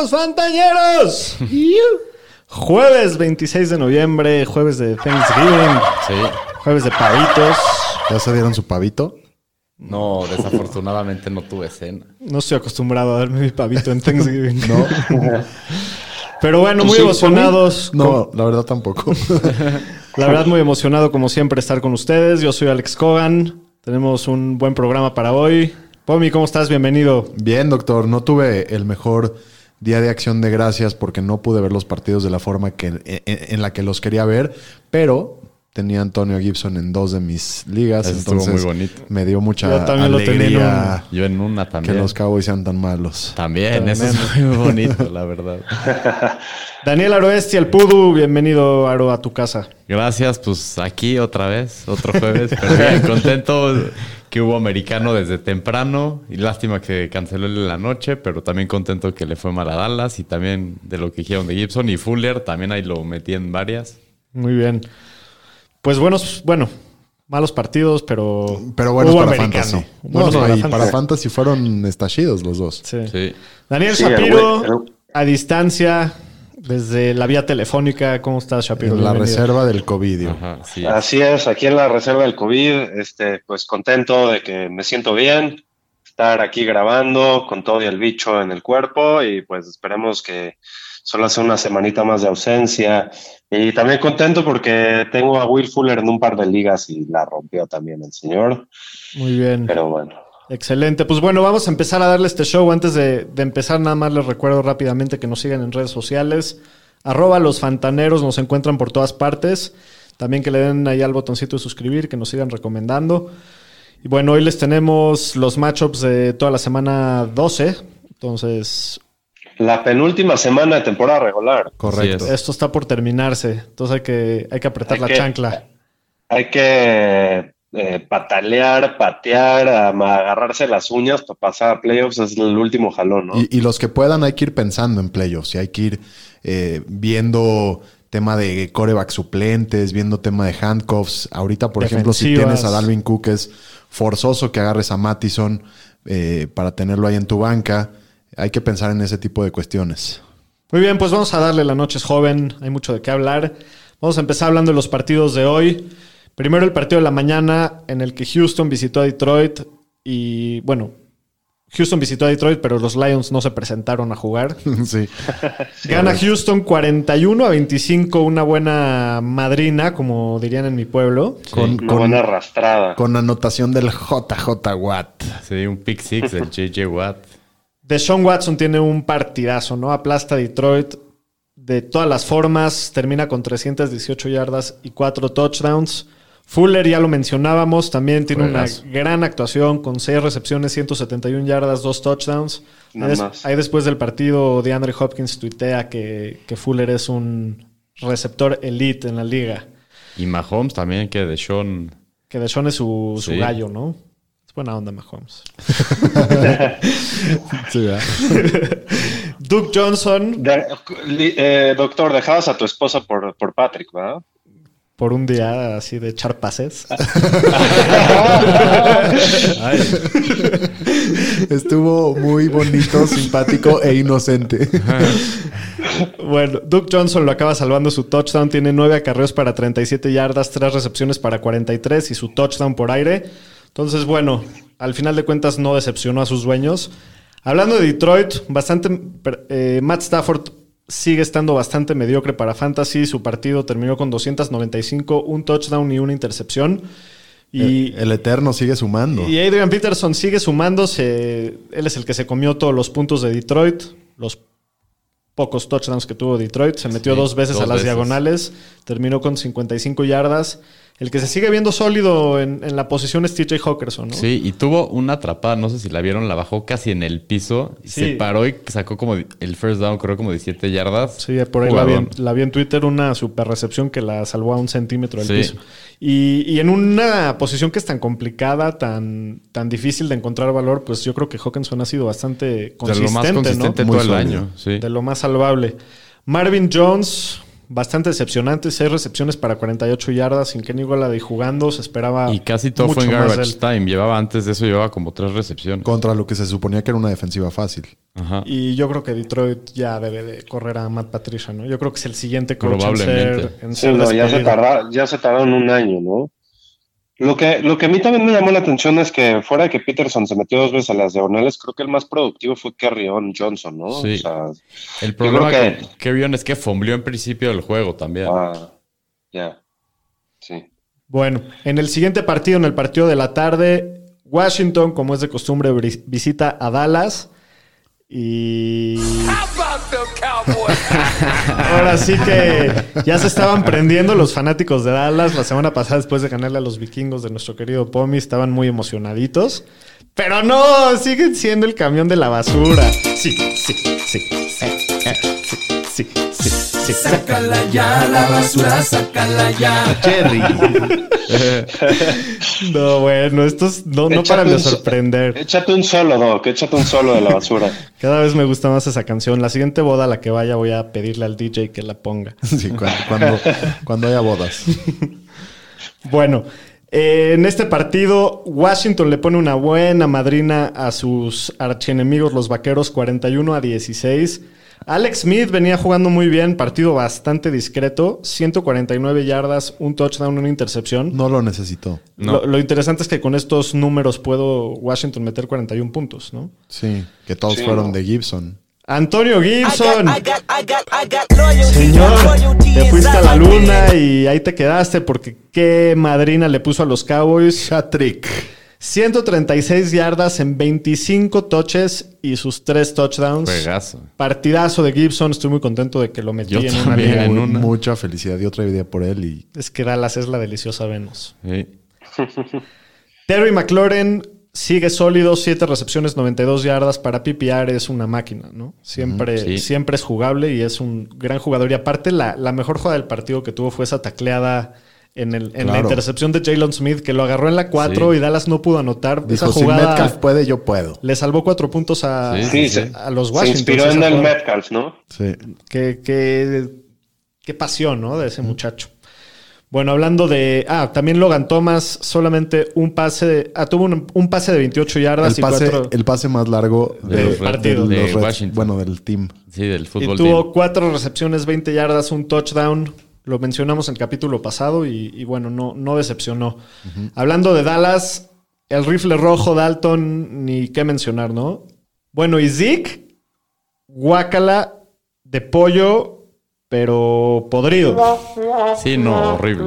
Los Fantañeros. Jueves 26 de noviembre, jueves de Thanksgiving, Sí. jueves de pavitos. ¿Ya se dieron su pavito? No, desafortunadamente no tuve cena. No estoy acostumbrado a darme mi pavito en Thanksgiving. No. Pero bueno, muy sí, emocionados. No, la verdad tampoco. La verdad, muy emocionado como siempre estar con ustedes. Yo soy Alex Cogan. Tenemos un buen programa para hoy. Pomi, ¿cómo estás? Bienvenido. Bien, doctor. No tuve el mejor día de acción de gracias porque no pude ver los partidos de la forma que, en, en la que los quería ver, pero tenía Antonio Gibson en dos de mis ligas, Eso estuvo entonces muy bonito. me dio mucha Yo también lo tenía en alegría Yo en una que también. los Cowboys sean tan malos. También, eso es muy bonito, la verdad. Daniel Aroesti, el Pudu. Bienvenido, Aro, a tu casa. Gracias, pues aquí otra vez, otro jueves. Pero bien, contento que hubo americano desde temprano. Y lástima que canceló en la noche, pero también contento que le fue mal a Dallas. Y también de lo que dijeron de Gibson y Fuller, también ahí lo metí en varias. Muy bien. Pues buenos, bueno, malos partidos, pero. Pero buenos hubo para americano. Fantasy. No, Buenos no, para y fantasy. para Fantasy fueron estallidos los dos. Sí. Sí. Daniel Shapiro, a distancia, desde la vía telefónica. ¿Cómo estás, Shapiro? En la Bienvenido. reserva del COVID. Ajá, sí. Así es, aquí en la reserva del COVID, este, pues contento de que me siento bien, estar aquí grabando con todo y el bicho en el cuerpo y pues esperemos que solo hace una semanita más de ausencia y también contento porque tengo a Will Fuller en un par de ligas y la rompió también el señor, Muy bien. pero bueno. Excelente. Pues bueno, vamos a empezar a darle este show. Antes de, de empezar, nada más les recuerdo rápidamente que nos sigan en redes sociales. Arroba los fantaneros, nos encuentran por todas partes. También que le den ahí al botoncito de suscribir, que nos sigan recomendando. Y bueno, hoy les tenemos los matchups de toda la semana 12. Entonces, La penúltima semana de temporada regular. Correcto. Esto está por terminarse. Entonces hay que, hay que apretar Hay la que- chancla. Hay que eh, patalear, patear, agarrarse las uñas para pasar a playoffs, es el último jalón, ¿no? Y, y los que puedan hay que ir pensando en playoffs y hay que ir eh, viendo tema de coreback suplentes, viendo tema de handcuffs. Ahorita, por ejemplo, si tienes a Dalvin Cook, es forzoso que agarres a Mattison eh, para tenerlo ahí en tu banca. Hay que pensar en ese tipo de cuestiones. Muy bien, pues vamos a darle la noche es joven, hay mucho de qué hablar. Vamos a empezar hablando de los partidos de hoy. Primero el partido de la mañana en el que Houston visitó a Detroit y bueno, Houston visitó a Detroit, pero los Lions no se presentaron a jugar. sí. Gana Houston 41 a 25, una buena madrina, como dirían en mi pueblo. Con, Una con- buena arrastrada. con anotación del JJ Watt. Sí, un pick six del JJ Watt. Deshaun Watson tiene un partidazo, ¿no? Aplasta a Detroit de todas las formas, termina con 318 yardas y 4 touchdowns. Fuller, ya lo mencionábamos, también tiene una gran actuación con 6 recepciones, 171 yardas, 2 touchdowns. Nada Ahí des- más. ahí después del partido, DeAndre Hopkins tuitea que, que Fuller es un receptor elite en la liga. Y Mahomes también, que de Sean. Que Deshaun es su, su Sí. gallo, ¿no? Es buena onda, Mahomes. Sí. Duke Johnson, De- eh, doctor, dejabas a tu esposa por, por Patrick, ¿verdad? Por un día así de echar pases. Ay, Estuvo muy bonito, simpático e inocente. Bueno, Duke Johnson lo acaba salvando su touchdown. Tiene 9 acarreos para 37 yardas, 3 recepciones para 43 y su touchdown por aire. Entonces, bueno, al final de cuentas no decepcionó a sus dueños. Hablando de Detroit, bastante. eh, Matt Stafford sigue estando bastante mediocre para Fantasy. Su partido terminó con 295, un touchdown y una intercepción. Y, el, el Eterno sigue sumando. y Adrian Peterson sigue sumándose. Él es el que se comió todos los puntos de Detroit. Los pocos touchdowns que tuvo Detroit. Se metió Sí, dos veces dos a las veces. diagonales. Terminó con 55 yardas. El que se sigue viendo sólido en, en la posición es TJ Hawkerson, ¿no? Sí, y tuvo una atrapada, no sé si la vieron, la bajó casi en el piso. Sí. Se paró y sacó como el first down, creo como 17 yardas. Sí, por ahí la vi, la vi en Twitter, una super recepción que la salvó a un centímetro del Sí. piso. Y, y en una posición que es tan complicada, tan, tan difícil de encontrar valor, pues yo creo que Hawkinson ha sido bastante De consistente, lo más consistente ¿no? Muy todo el año. Sí. De lo más salvable. Marvin Jones, bastante decepcionante, seis recepciones para 48 yardas, sin Kenny Golladay jugando, se esperaba Y casi todo fue en garbage time. Llevaba antes de eso, llevaba como tres recepciones. Contra lo que se suponía que era una defensiva fácil. Ajá. Y yo creo que Detroit ya debe de correr a Matt Patricia, ¿no? Yo creo que es el siguiente coach en Probablemente. ser, en Sí, ser no, ya se, despedido. tarda, ya se tardaron un año, ¿no? Lo que, lo que a mí también me llamó la atención es que fuera de que Peterson se metió dos veces a las diagonales, creo que el más productivo fue Kerryon Johnson, ¿no? Sí. O sea, El problema que- con Kerryon es que fombleó en principio del juego también. ah, ya. Sí. Bueno, en el siguiente partido, en el partido de la tarde, Washington, como es de costumbre, visita a Dallas. Y ahora sí que ya se estaban prendiendo los fanáticos de Dallas. La semana pasada, después de ganarle a los vikingos de nuestro querido Pomi, estaban muy emocionaditos. Pero no, siguen siendo el camión de la basura. Sí, sí, sí, sí, sí, sí, sí, sí. Sácala ya, la basura, sácala ya. Cherry. No, bueno, estos no, no paran de un sorprender. Échate un solo, Doc, échate un solo de la basura. Cada vez me gusta más esa canción. La siguiente boda a la que vaya voy a pedirle al DJ que la ponga. Sí, cuando, cuando, cuando haya bodas. Bueno, eh, en este partido Washington le pone una buena madrina a sus archienemigos los Vaqueros 41 a 16. Alex Smith venía jugando muy bien, partido bastante discreto, 149 yardas, un touchdown, una intercepción. No lo necesitó. No. Lo, lo interesante es que con estos números puedo Washington meter 41 puntos, ¿no? Sí, que todos Sí, fueron no. de Gibson. Antonio Gibson. I got, I got, I got loyalty. Señor, te fuiste a la luna y ahí te quedaste porque qué madrina le puso a los Cowboys. Hat-trick. 136 yardas en 25 touches y sus 3 touchdowns. Juegazo. Partidazo de Gibson, estoy muy contento de que lo metí Yo en una liga. En Muy- una. Mucha felicidad. Yo otra idea por él y Es que Dallas es la deliciosa Venus. Sí. Terry McLaurin sigue sólido, 7 recepciones, 92 yardas. Para PPR es una máquina, ¿no? Siempre, Sí. siempre es jugable y es un gran jugador. Y aparte, la, la mejor jugada del partido que tuvo fue esa tacleada en, el, en la intercepción de Jalen Smith, que lo agarró en la 4 Sí. y Dallas no pudo anotar. dijo, esa si jugada Metcalf puede, yo puedo. le salvó 4 puntos a, Sí, Sí, sí, se, sí. a los se Washington. inspiró en el Metcalf, ¿no? Sí. Qué, qué- qué pasión, ¿no? De ese muchacho. Bueno, hablando de. Ah, también Logan Thomas, solamente un pase. De, ah, tuvo un, un pase de 28 yardas El y pase, cuatro. el pase más largo De de, los Red- partido. de de los Reds. Washington. Bueno, del team. Sí, del y fútbol tuvo team. cuatro recepciones, 20 yardas, un touchdown. Lo mencionamos en el capítulo pasado y, y bueno, no, no decepcionó. Hablando de Dallas, el rifle rojo, Dalton, ni qué mencionar, ¿no? Bueno, y Zeke, guácala de pollo, pero podrido. Sí, no, horrible.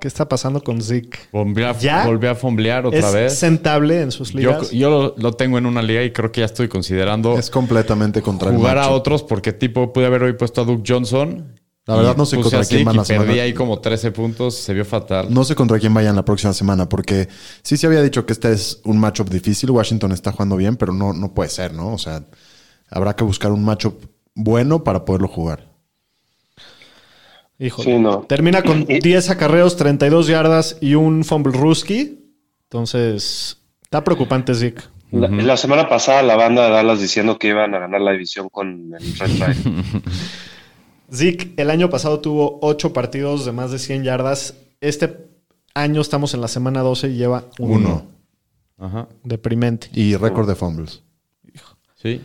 ¿Qué está pasando con Zeke? Volvió a, ¿Ya? volvió a fomblear otra ¿Es vez. sentable en sus Yo, ligas? yo lo, lo tengo en una liga y creo que ya estoy considerando Es completamente contra el jugar a otros porque tipo pude haber hoy puesto a Duke Johnson. La verdad y no sé contra quién van la semana. Perdí ahí como 13 puntos, se vio fatal. No sé contra quién vayan la próxima semana, porque sí se había dicho que este es un matchup difícil. Washington está jugando bien, pero no, no puede ser, ¿no? O sea, habrá que buscar un matchup bueno para poderlo jugar. Híjole. Sí, no. Termina con 10 acarreos, 32 yardas y un fumble rookie. Entonces, está preocupante Zeke. La, la semana pasada la banda de Dallas diciendo que iban a ganar la división con el Red. Zeke el año pasado tuvo 8 partidos de más de 100 yardas. Este año estamos en la semana 12 y lleva uno. Uno. Ajá. Deprimente. Y récord de fumbles. Sí.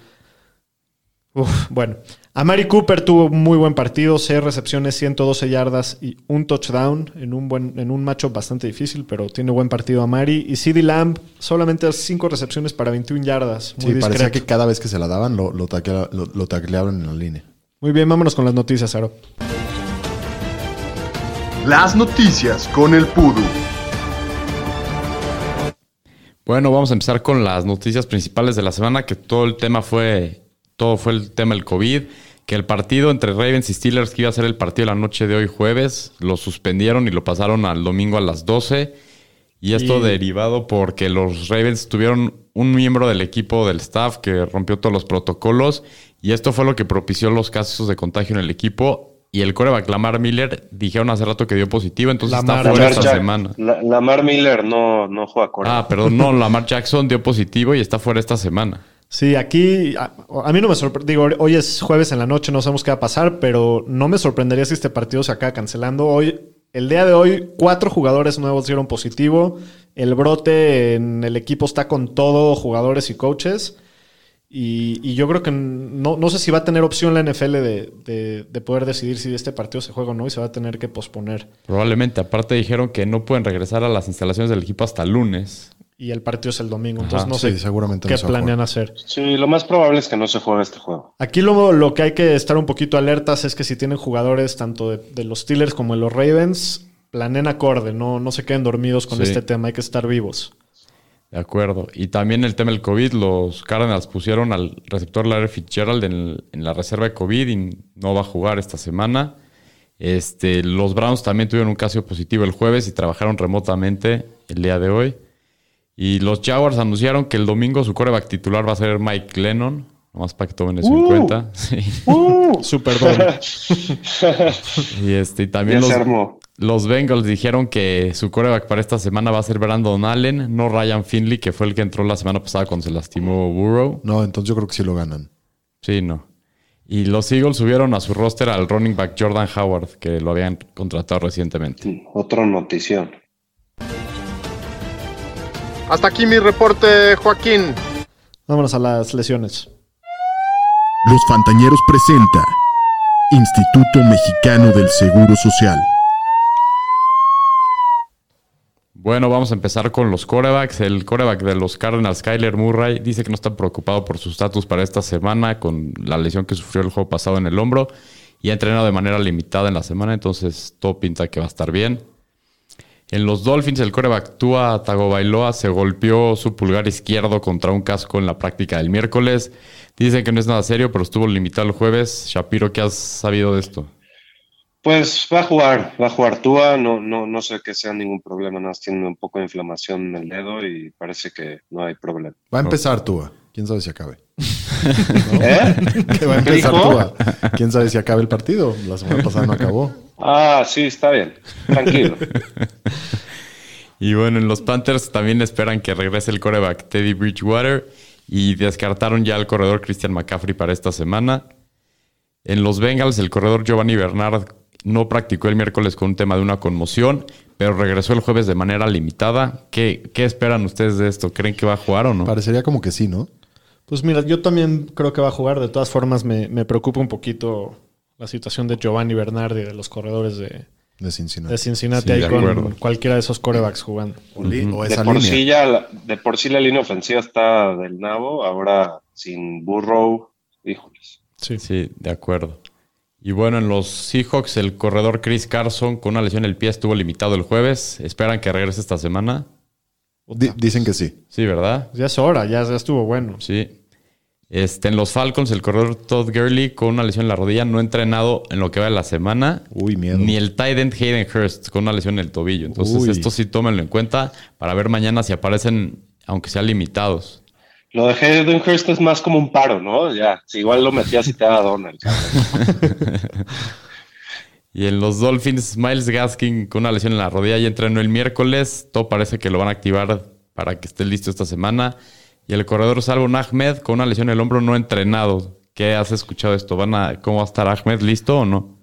Uf, bueno, Amari Cooper tuvo un muy buen partido, 6 recepciones, 112 yardas y un touchdown en un buen en un macho bastante difícil, pero tiene buen partido Amari y CeeDee Lamb solamente 5 recepciones para 21 yardas, muy Sí, parecía discreto. que cada vez que se la daban lo, lo, taclea- lo- lo tacleaban en la línea. Muy bien, vámonos con las noticias, Aro. Las noticias con el Pudu. Bueno, vamos a empezar con las noticias principales de la semana, que todo el tema fue, todo fue el tema del COVID. que el partido entre Ravens y Steelers, que iba a ser el partido de la noche de hoy jueves, lo suspendieron y lo pasaron al domingo a las 12. Y esto Y- derivado porque los Ravens tuvieron un miembro del equipo del staff que rompió todos los protocolos. Y esto fue lo que propició los casos de contagio en el equipo. Y el coreback Lamar Miller dijeron hace rato que dio positivo, entonces Lamar está fuera Lamar esta Jack- semana. La- Lamar Miller no, no juega con Ah, perdón, no, Lamar Jackson dio positivo y está fuera esta semana. Sí, aquí a, a mí no me sorprende. Digo, hoy es jueves en la noche, no sabemos qué va a pasar, pero no me sorprendería si este partido se acaba cancelando. Hoy, el día de hoy, cuatro jugadores nuevos dieron positivo. El brote en el equipo está con todo, jugadores y coaches. Y, y yo creo que no, no sé si va a tener opción la NFL de, de- de poder decidir si este partido se juega o no y se va a tener que posponer. Probablemente. Aparte dijeron que no pueden regresar a las instalaciones del equipo hasta el lunes. Y el partido es el domingo. Entonces Ajá, no sí, sé seguramente qué no se planean hacer. Sí, lo más probable es que no se juegue este juego. Aquí lo, lo que hay que estar un poquito alertas es que si tienen jugadores tanto de, de los Steelers como de los Ravens, planeen acorde, no, no se queden dormidos con Sí. este tema, hay que estar vivos. De acuerdo. Y también el tema del COVID, los Cardinals pusieron al receptor Larry Fitzgerald en, en la reserva de COVID y no va a jugar esta semana. Este, los Browns también tuvieron un caso positivo el jueves y trabajaron remotamente el día de hoy. Y los Jaguars anunciaron que el domingo su coreback titular va a ser Mike Lennon. Nomás para que tomen eso en Uh. cuenta. Sí. Super Bowl. Y, este, y también los. Los Bengals dijeron que su coreback para esta semana va a ser Brandon Allen, no Ryan Finley, que fue el que entró la semana pasada cuando se lastimó Burrow. No, entonces yo creo que sí lo ganan. Sí, no. Y los Eagles subieron a su roster al running back Jordan Howard, que lo habían contratado recientemente. Otro notición. Hasta aquí mi reporte, Joaquín. Vámonos a las lesiones. Los Fantañeros presenta Instituto Mexicano del Seguro Social. Bueno, vamos a empezar con los corebacks. El coreback de los Cardinals, Kyler Murray, dice que no está preocupado por su estatus para esta semana con la lesión que sufrió el juego pasado en el hombro y ha entrenado de manera limitada en la semana, entonces todo pinta que va a estar bien. En los Dolphins, el coreback Tua Tagovailoa se golpeó su pulgar izquierdo contra un casco en la práctica del miércoles. Dicen que no es nada serio, pero estuvo limitado el jueves. Shapiro, ¿qué has sabido de esto? Pues va a jugar, va a jugar Tua, no, no, no sé que sea ningún problema, nada más tiene un poco de inflamación en el dedo y parece que no hay problema. Va a empezar Tua. ¿Quién sabe si acabe? ¿Eh? Que va a ¿Qué empezar? Tua. ¿Quién sabe si acabe el partido? La semana pasada no acabó. Ah, sí, está bien, tranquilo. Y bueno, en los Panthers también esperan que regrese el coreback Teddy Bridgewater y descartaron ya al corredor Christian McCaffrey para esta semana. En los Bengals, el corredor Giovanni Bernard no practicó el miércoles con un tema de una conmoción, pero regresó el jueves de manera limitada. ¿Qué, qué esperan ustedes de esto? ¿Creen que va a jugar o no? Parecería como que sí, ¿no? Pues mira, yo también creo que va a jugar. De todas formas, me, me preocupa un poquito la situación de Giovanni Bernardi, de los corredores de, De Cincinnati. de Cincinnati, Sí, ahí de con acuerdo. cualquiera de esos corebacks jugando. O, li- o De esa por, línea. sí ya la, de por sí la línea ofensiva está del nabo, ahora sin Burrow, híjoles. Sí. Sí, de acuerdo. Y bueno, en los Seahawks, el corredor Chris Carson con una lesión en el pie estuvo limitado el jueves. ¿Esperan que regrese esta semana? Di- dicen que sí. Sí, ¿verdad? Ya es hora, ya, ya estuvo bueno. Sí. Este, en los Falcons, el corredor Todd Gurley con una lesión en la rodilla no ha entrenado en lo que va de la semana. Uy, miedo. Ni el tight end Hayden Hurst con una lesión en el tobillo. Entonces, Uy. esto sí tómenlo en cuenta para ver mañana si aparecen, aunque sean limitados. Lo de Hayden Hurst es más como un paro, ¿no? Ya, si igual lo metías y te daba Donald. cabrón. Y en los Dolphins, Miles Gaskin con una lesión en la rodilla ya entrenó el miércoles. Todo parece que lo van a activar para que esté listo esta semana. Y el corredor Salvo Ahmed con una lesión en el hombro no entrenado. ¿Qué has escuchado esto? ¿Van a, ¿Cómo va a estar Ahmed? ¿Listo o no?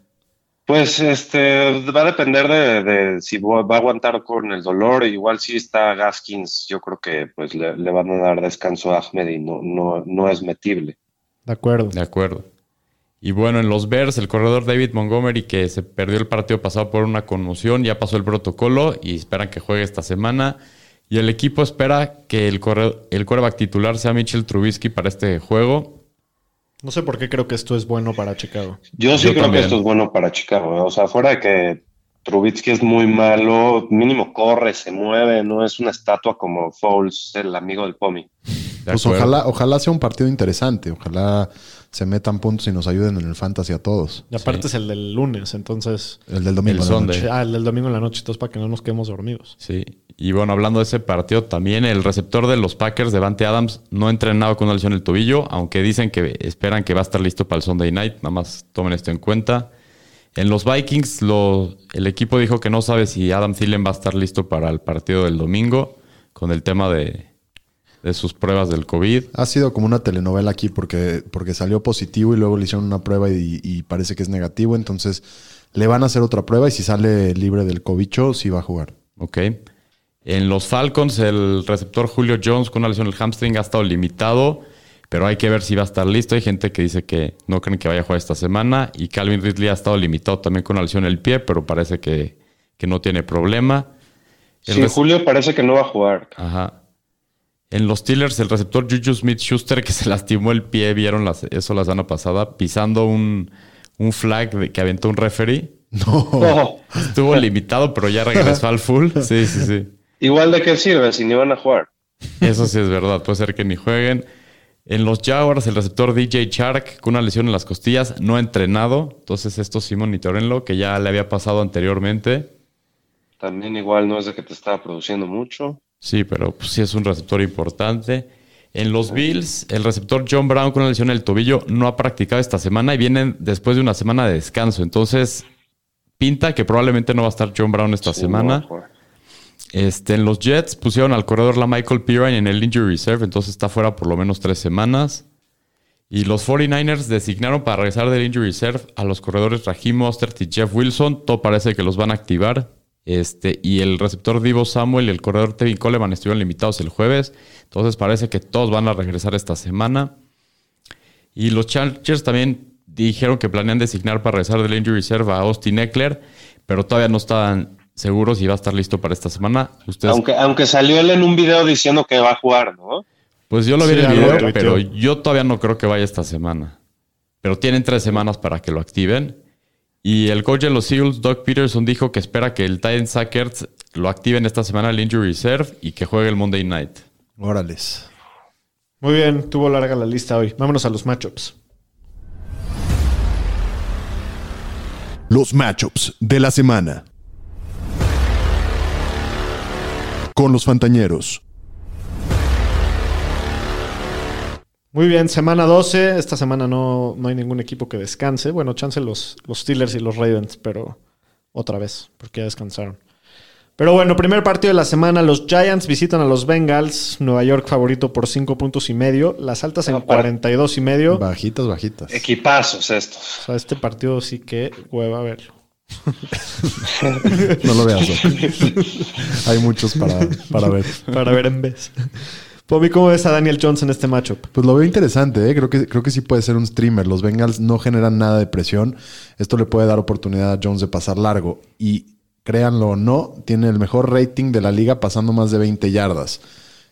Pues este va a depender de, de si va a aguantar con el dolor. Igual si está Gaskins, yo creo que pues le, le van a dar descanso a Ahmed y no, no, no es metible. De acuerdo. De acuerdo. Y bueno, en los Bears, el corredor David Montgomery, que se perdió el partido pasado por una conmoción, ya pasó el protocolo y esperan que juegue esta semana. Y el equipo espera que el, corre- el quarterback titular sea Mitchell Trubisky para este juego. No sé por qué creo que esto es bueno para Chicago. Yo sí Yo creo también. que esto es bueno para Chicago. O sea, fuera de que Trubitsky es muy malo, mínimo corre, se mueve, no es una estatua como Fouls, el amigo del Pomi. De Pues ojalá, ojalá sea un partido interesante. Ojalá se metan puntos y nos ayuden en el fantasy a todos. Y aparte es el del lunes, entonces. El del domingo. El en la noche. Ah, el del domingo en la noche, entonces para que no nos quedemos dormidos. Sí. Y bueno, hablando de ese partido, también el receptor de los Packers, Devante Adams, no ha entrenado con una lesión en el tobillo, aunque dicen que esperan que va a estar listo para el Sunday night. Nada más tomen esto en cuenta. En los Vikings, lo- el equipo dijo que no sabe si Adam Thielen va a estar listo para el partido del domingo con el tema de, de sus pruebas del COVID. Ha sido como una telenovela aquí porque, porque salió positivo y luego le hicieron una prueba y, y parece que es negativo. Entonces le van a hacer otra prueba y si sale libre del cobicho, sí va a jugar. Ok. En los Falcons, el receptor Julio Jones con una lesión en el hamstring ha estado limitado, pero hay que ver si va a estar listo. Hay gente que dice que no creen que vaya a jugar esta semana. Y Calvin Ridley ha estado limitado también con una lesión en el pie, pero parece que, que no tiene problema. El Sí, Julio parece que no va a jugar. Ajá. En los Steelers, el receptor Juju Smith Schuster, que se lastimó el pie, vieron las- eso la semana pasada, pisando un, un flag de- que aventó un referee. No. No, Estuvo limitado, pero ya regresó al full. Sí, sí, sí. Igual de qué sirve si ni van a jugar. Eso sí es verdad, puede ser que ni jueguen. En los Jaguars, el receptor DJ Shark, con una lesión en las costillas, no ha entrenado. Entonces, esto sí monitorenlo, que ya le había pasado anteriormente. También igual no es de que te estaba produciendo mucho. Sí, pero pues, sí es un receptor importante. En los Bills, el receptor John Brown con una lesión en el tobillo no ha practicado esta semana y vienen después de una semana de descanso. Entonces, pinta que probablemente no va a estar John Brown esta Sí, no semana. jugar. Este, en los Jets pusieron al corredor la Michael Pirine en el Injury Reserve, entonces está fuera por lo menos tres semanas. Y los 49ers designaron para regresar del Injury Reserve a los corredores Raheem Mostert y Jeff Wilson. Todo parece que los van a activar. Este, y el receptor Divo Samuel y el corredor Tevin Coleman estuvieron limitados el jueves. Entonces parece que todos van a regresar esta semana. Y los Chargers también dijeron que planean designar para regresar del Injury Reserve a Austin Eckler, pero todavía no están seguros si va a estar listo para esta semana. Ustedes, Aunque, aunque salió él en un video diciendo que va a jugar, ¿no? pues yo lo vi Sí, en el video, pero yo todavía no creo que vaya esta semana. Pero tienen tres semanas para que lo activen. Y el coach de los Eagles, Doug Peterson, dijo que espera que el Titan Sackers lo activen esta semana el Injury Reserve y que juegue el Monday Night. Órales. Muy bien, tuvo larga la lista hoy. Vámonos a los matchups. Los matchups de la semana. Con los Fantañeros. Muy bien, semana 12. Esta semana no, no hay ningún equipo que descanse. Bueno, chance los, los Steelers y los Ravens, pero otra vez, porque ya descansaron. Pero bueno, primer partido de la semana. Los Giants visitan a los Bengals. Nueva York favorito por 5 puntos y medio. Las altas en Ah, para- 42 y medio. Bajitas, bajitas. Equipazos estos. O sea, este partido sí que hueva verlo. No lo veas. Hay muchos para, para ver. Para ver en vez. Pomi, ¿cómo ves a Daniel Jones en este matchup? Pues lo veo interesante, ¿eh? creo, que, creo que sí puede ser un streamer. Los Bengals no generan nada de presión. Esto le puede dar oportunidad a Jones de pasar largo. Y créanlo o no, tiene el mejor rating de la liga pasando más de 20 yardas.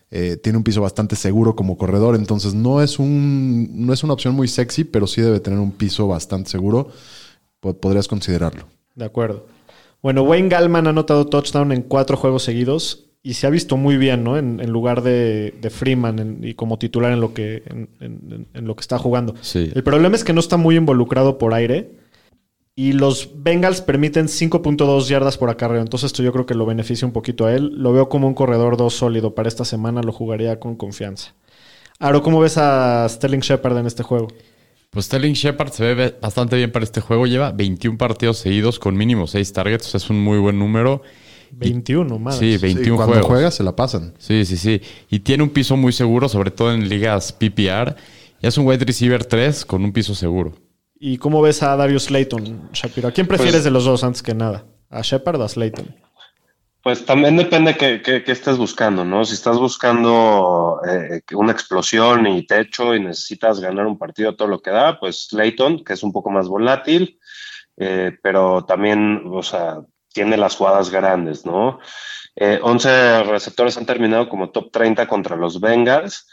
Eh, tiene un piso bastante seguro como corredor, entonces no es, un, no es una opción muy sexy, pero sí debe tener un piso bastante seguro. Po- podrías considerarlo. De acuerdo. Bueno, Wayne Gallman ha anotado touchdown en cuatro juegos seguidos y se ha visto muy bien, ¿no? En, en lugar de, de Freeman en- y como titular en lo que, en, en- en lo que está jugando. Sí. El problema es que no está muy involucrado por aire y los Bengals permiten 5.2 yardas por acarreo. Entonces esto yo creo que lo beneficia un poquito a él. Lo veo como un corredor 2 sólido para esta semana. Lo jugaría con confianza. Aro, ¿cómo ves a Sterling Shepard en este juego? Pues Sterling Shepard se ve bastante bien para este juego. Lleva 21 partidos seguidos con mínimo 6 targets. Es un muy buen número. 21, más. Sí, Sí, 21 cuando juegos. juega se la pasan. Sí, sí, sí. Y tiene un piso muy seguro, sobre todo en ligas PPR. Y es un wide receiver 3 con un piso seguro. ¿Y cómo ves a Darius Slayton, Shapiro? ¿A quién prefieres Pues- de los dos antes que nada? ¿A Shepard o a Slayton? Pues también depende que, que estés buscando, ¿no? Si estás buscando eh, una explosión y techo y necesitas ganar un partido todo lo que da, pues Slayton, que es un poco más volátil, eh, pero también, o sea, tiene las jugadas grandes, ¿no? Eh, 11 receptores han terminado como top 30 contra los Bengals,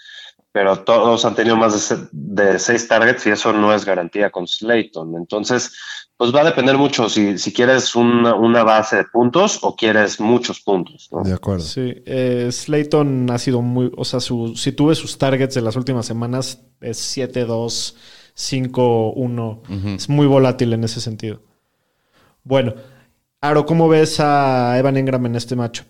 pero todos han tenido más de, de 6 targets y eso no es garantía con Slayton. Entonces, pues va a depender mucho si, si quieres una, una base de puntos o quieres muchos puntos. ¿no? De acuerdo. Sí, eh, Slayton ha sido muy, o sea, su, si tú ves sus targets de las últimas semanas, es 7-2, 5-1. Es muy volátil en ese sentido. Bueno, Aro, ¿cómo ves a Evan Engram en este matchup?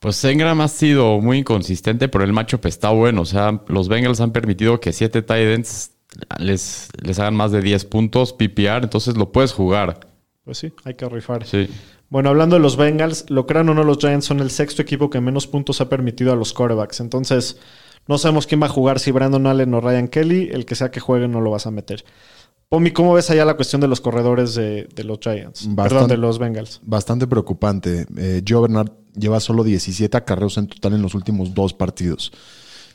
Pues Engram ha sido muy inconsistente, pero el matchup está bueno. O sea, los Bengals han permitido que siete Titans les, les hagan más de 10 puntos PPR, entonces lo puedes jugar. Pues sí, hay que rifar. Sí. Bueno, hablando de los Bengals, lo crean o no, los Giants son el sexto equipo que menos puntos ha permitido a los quarterbacks. Entonces, no sabemos quién va a jugar, si Brandon Allen o Ryan Kelly. El que sea que juegue no lo vas a meter. Pomi, ¿cómo ves allá la cuestión de los corredores de, de los Giants? Perdón, Bastante- de los Bengals. Bastante preocupante. Eh, Joe Bernard lleva solo 17 acarreos en total en los últimos dos partidos.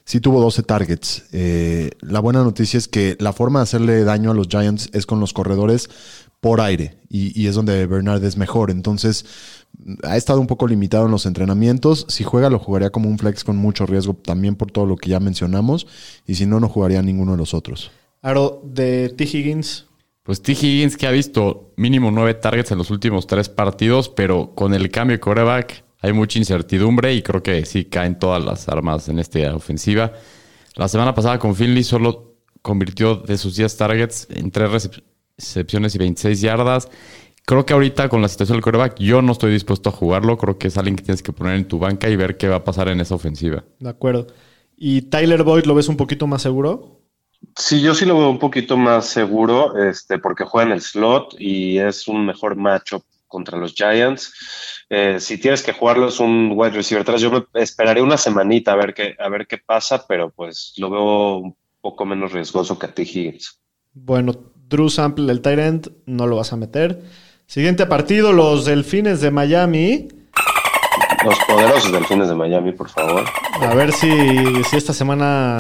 Sí tuvo 12 targets. Eh, la buena noticia es que la forma de hacerle daño a los Giants es con los corredores por aire y, y es donde Bernard es mejor. Entonces ha estado un poco limitado en los entrenamientos. Si juega lo jugaría como un flex con mucho riesgo también por todo lo que ya mencionamos y si no, no jugaría ninguno de los otros. Aro, de T. Higgins. Pues T. Higgins que ha visto mínimo nueve targets en los últimos tres partidos, pero con el cambio de coreback hay mucha incertidumbre y creo que sí caen todas las armas en esta ofensiva. La semana pasada con Finley solo convirtió de sus 10 targets en 3 recepciones y 26 yardas. Creo que ahorita con la situación del coreback yo no estoy dispuesto a jugarlo. Creo que es alguien que tienes que poner en tu banca y ver qué va a pasar en esa ofensiva. De acuerdo. ¿Y Tyler Boyd lo ves un poquito más seguro? Sí, yo sí lo veo un poquito más seguro, este, porque juega en el slot y es un mejor matchup contra los Giants. Eh, si tienes que jugarlo es un wide receiver atrás. Yo me esperaré una semanita a ver qué, a ver qué pasa, pero pues lo veo un poco menos riesgoso que a T. Higgins. Bueno, Drew Sample, el tight end, no lo vas a meter. Siguiente partido, los Delfines de Miami. Los poderosos delfines de Miami, por favor. A ver si, si esta semana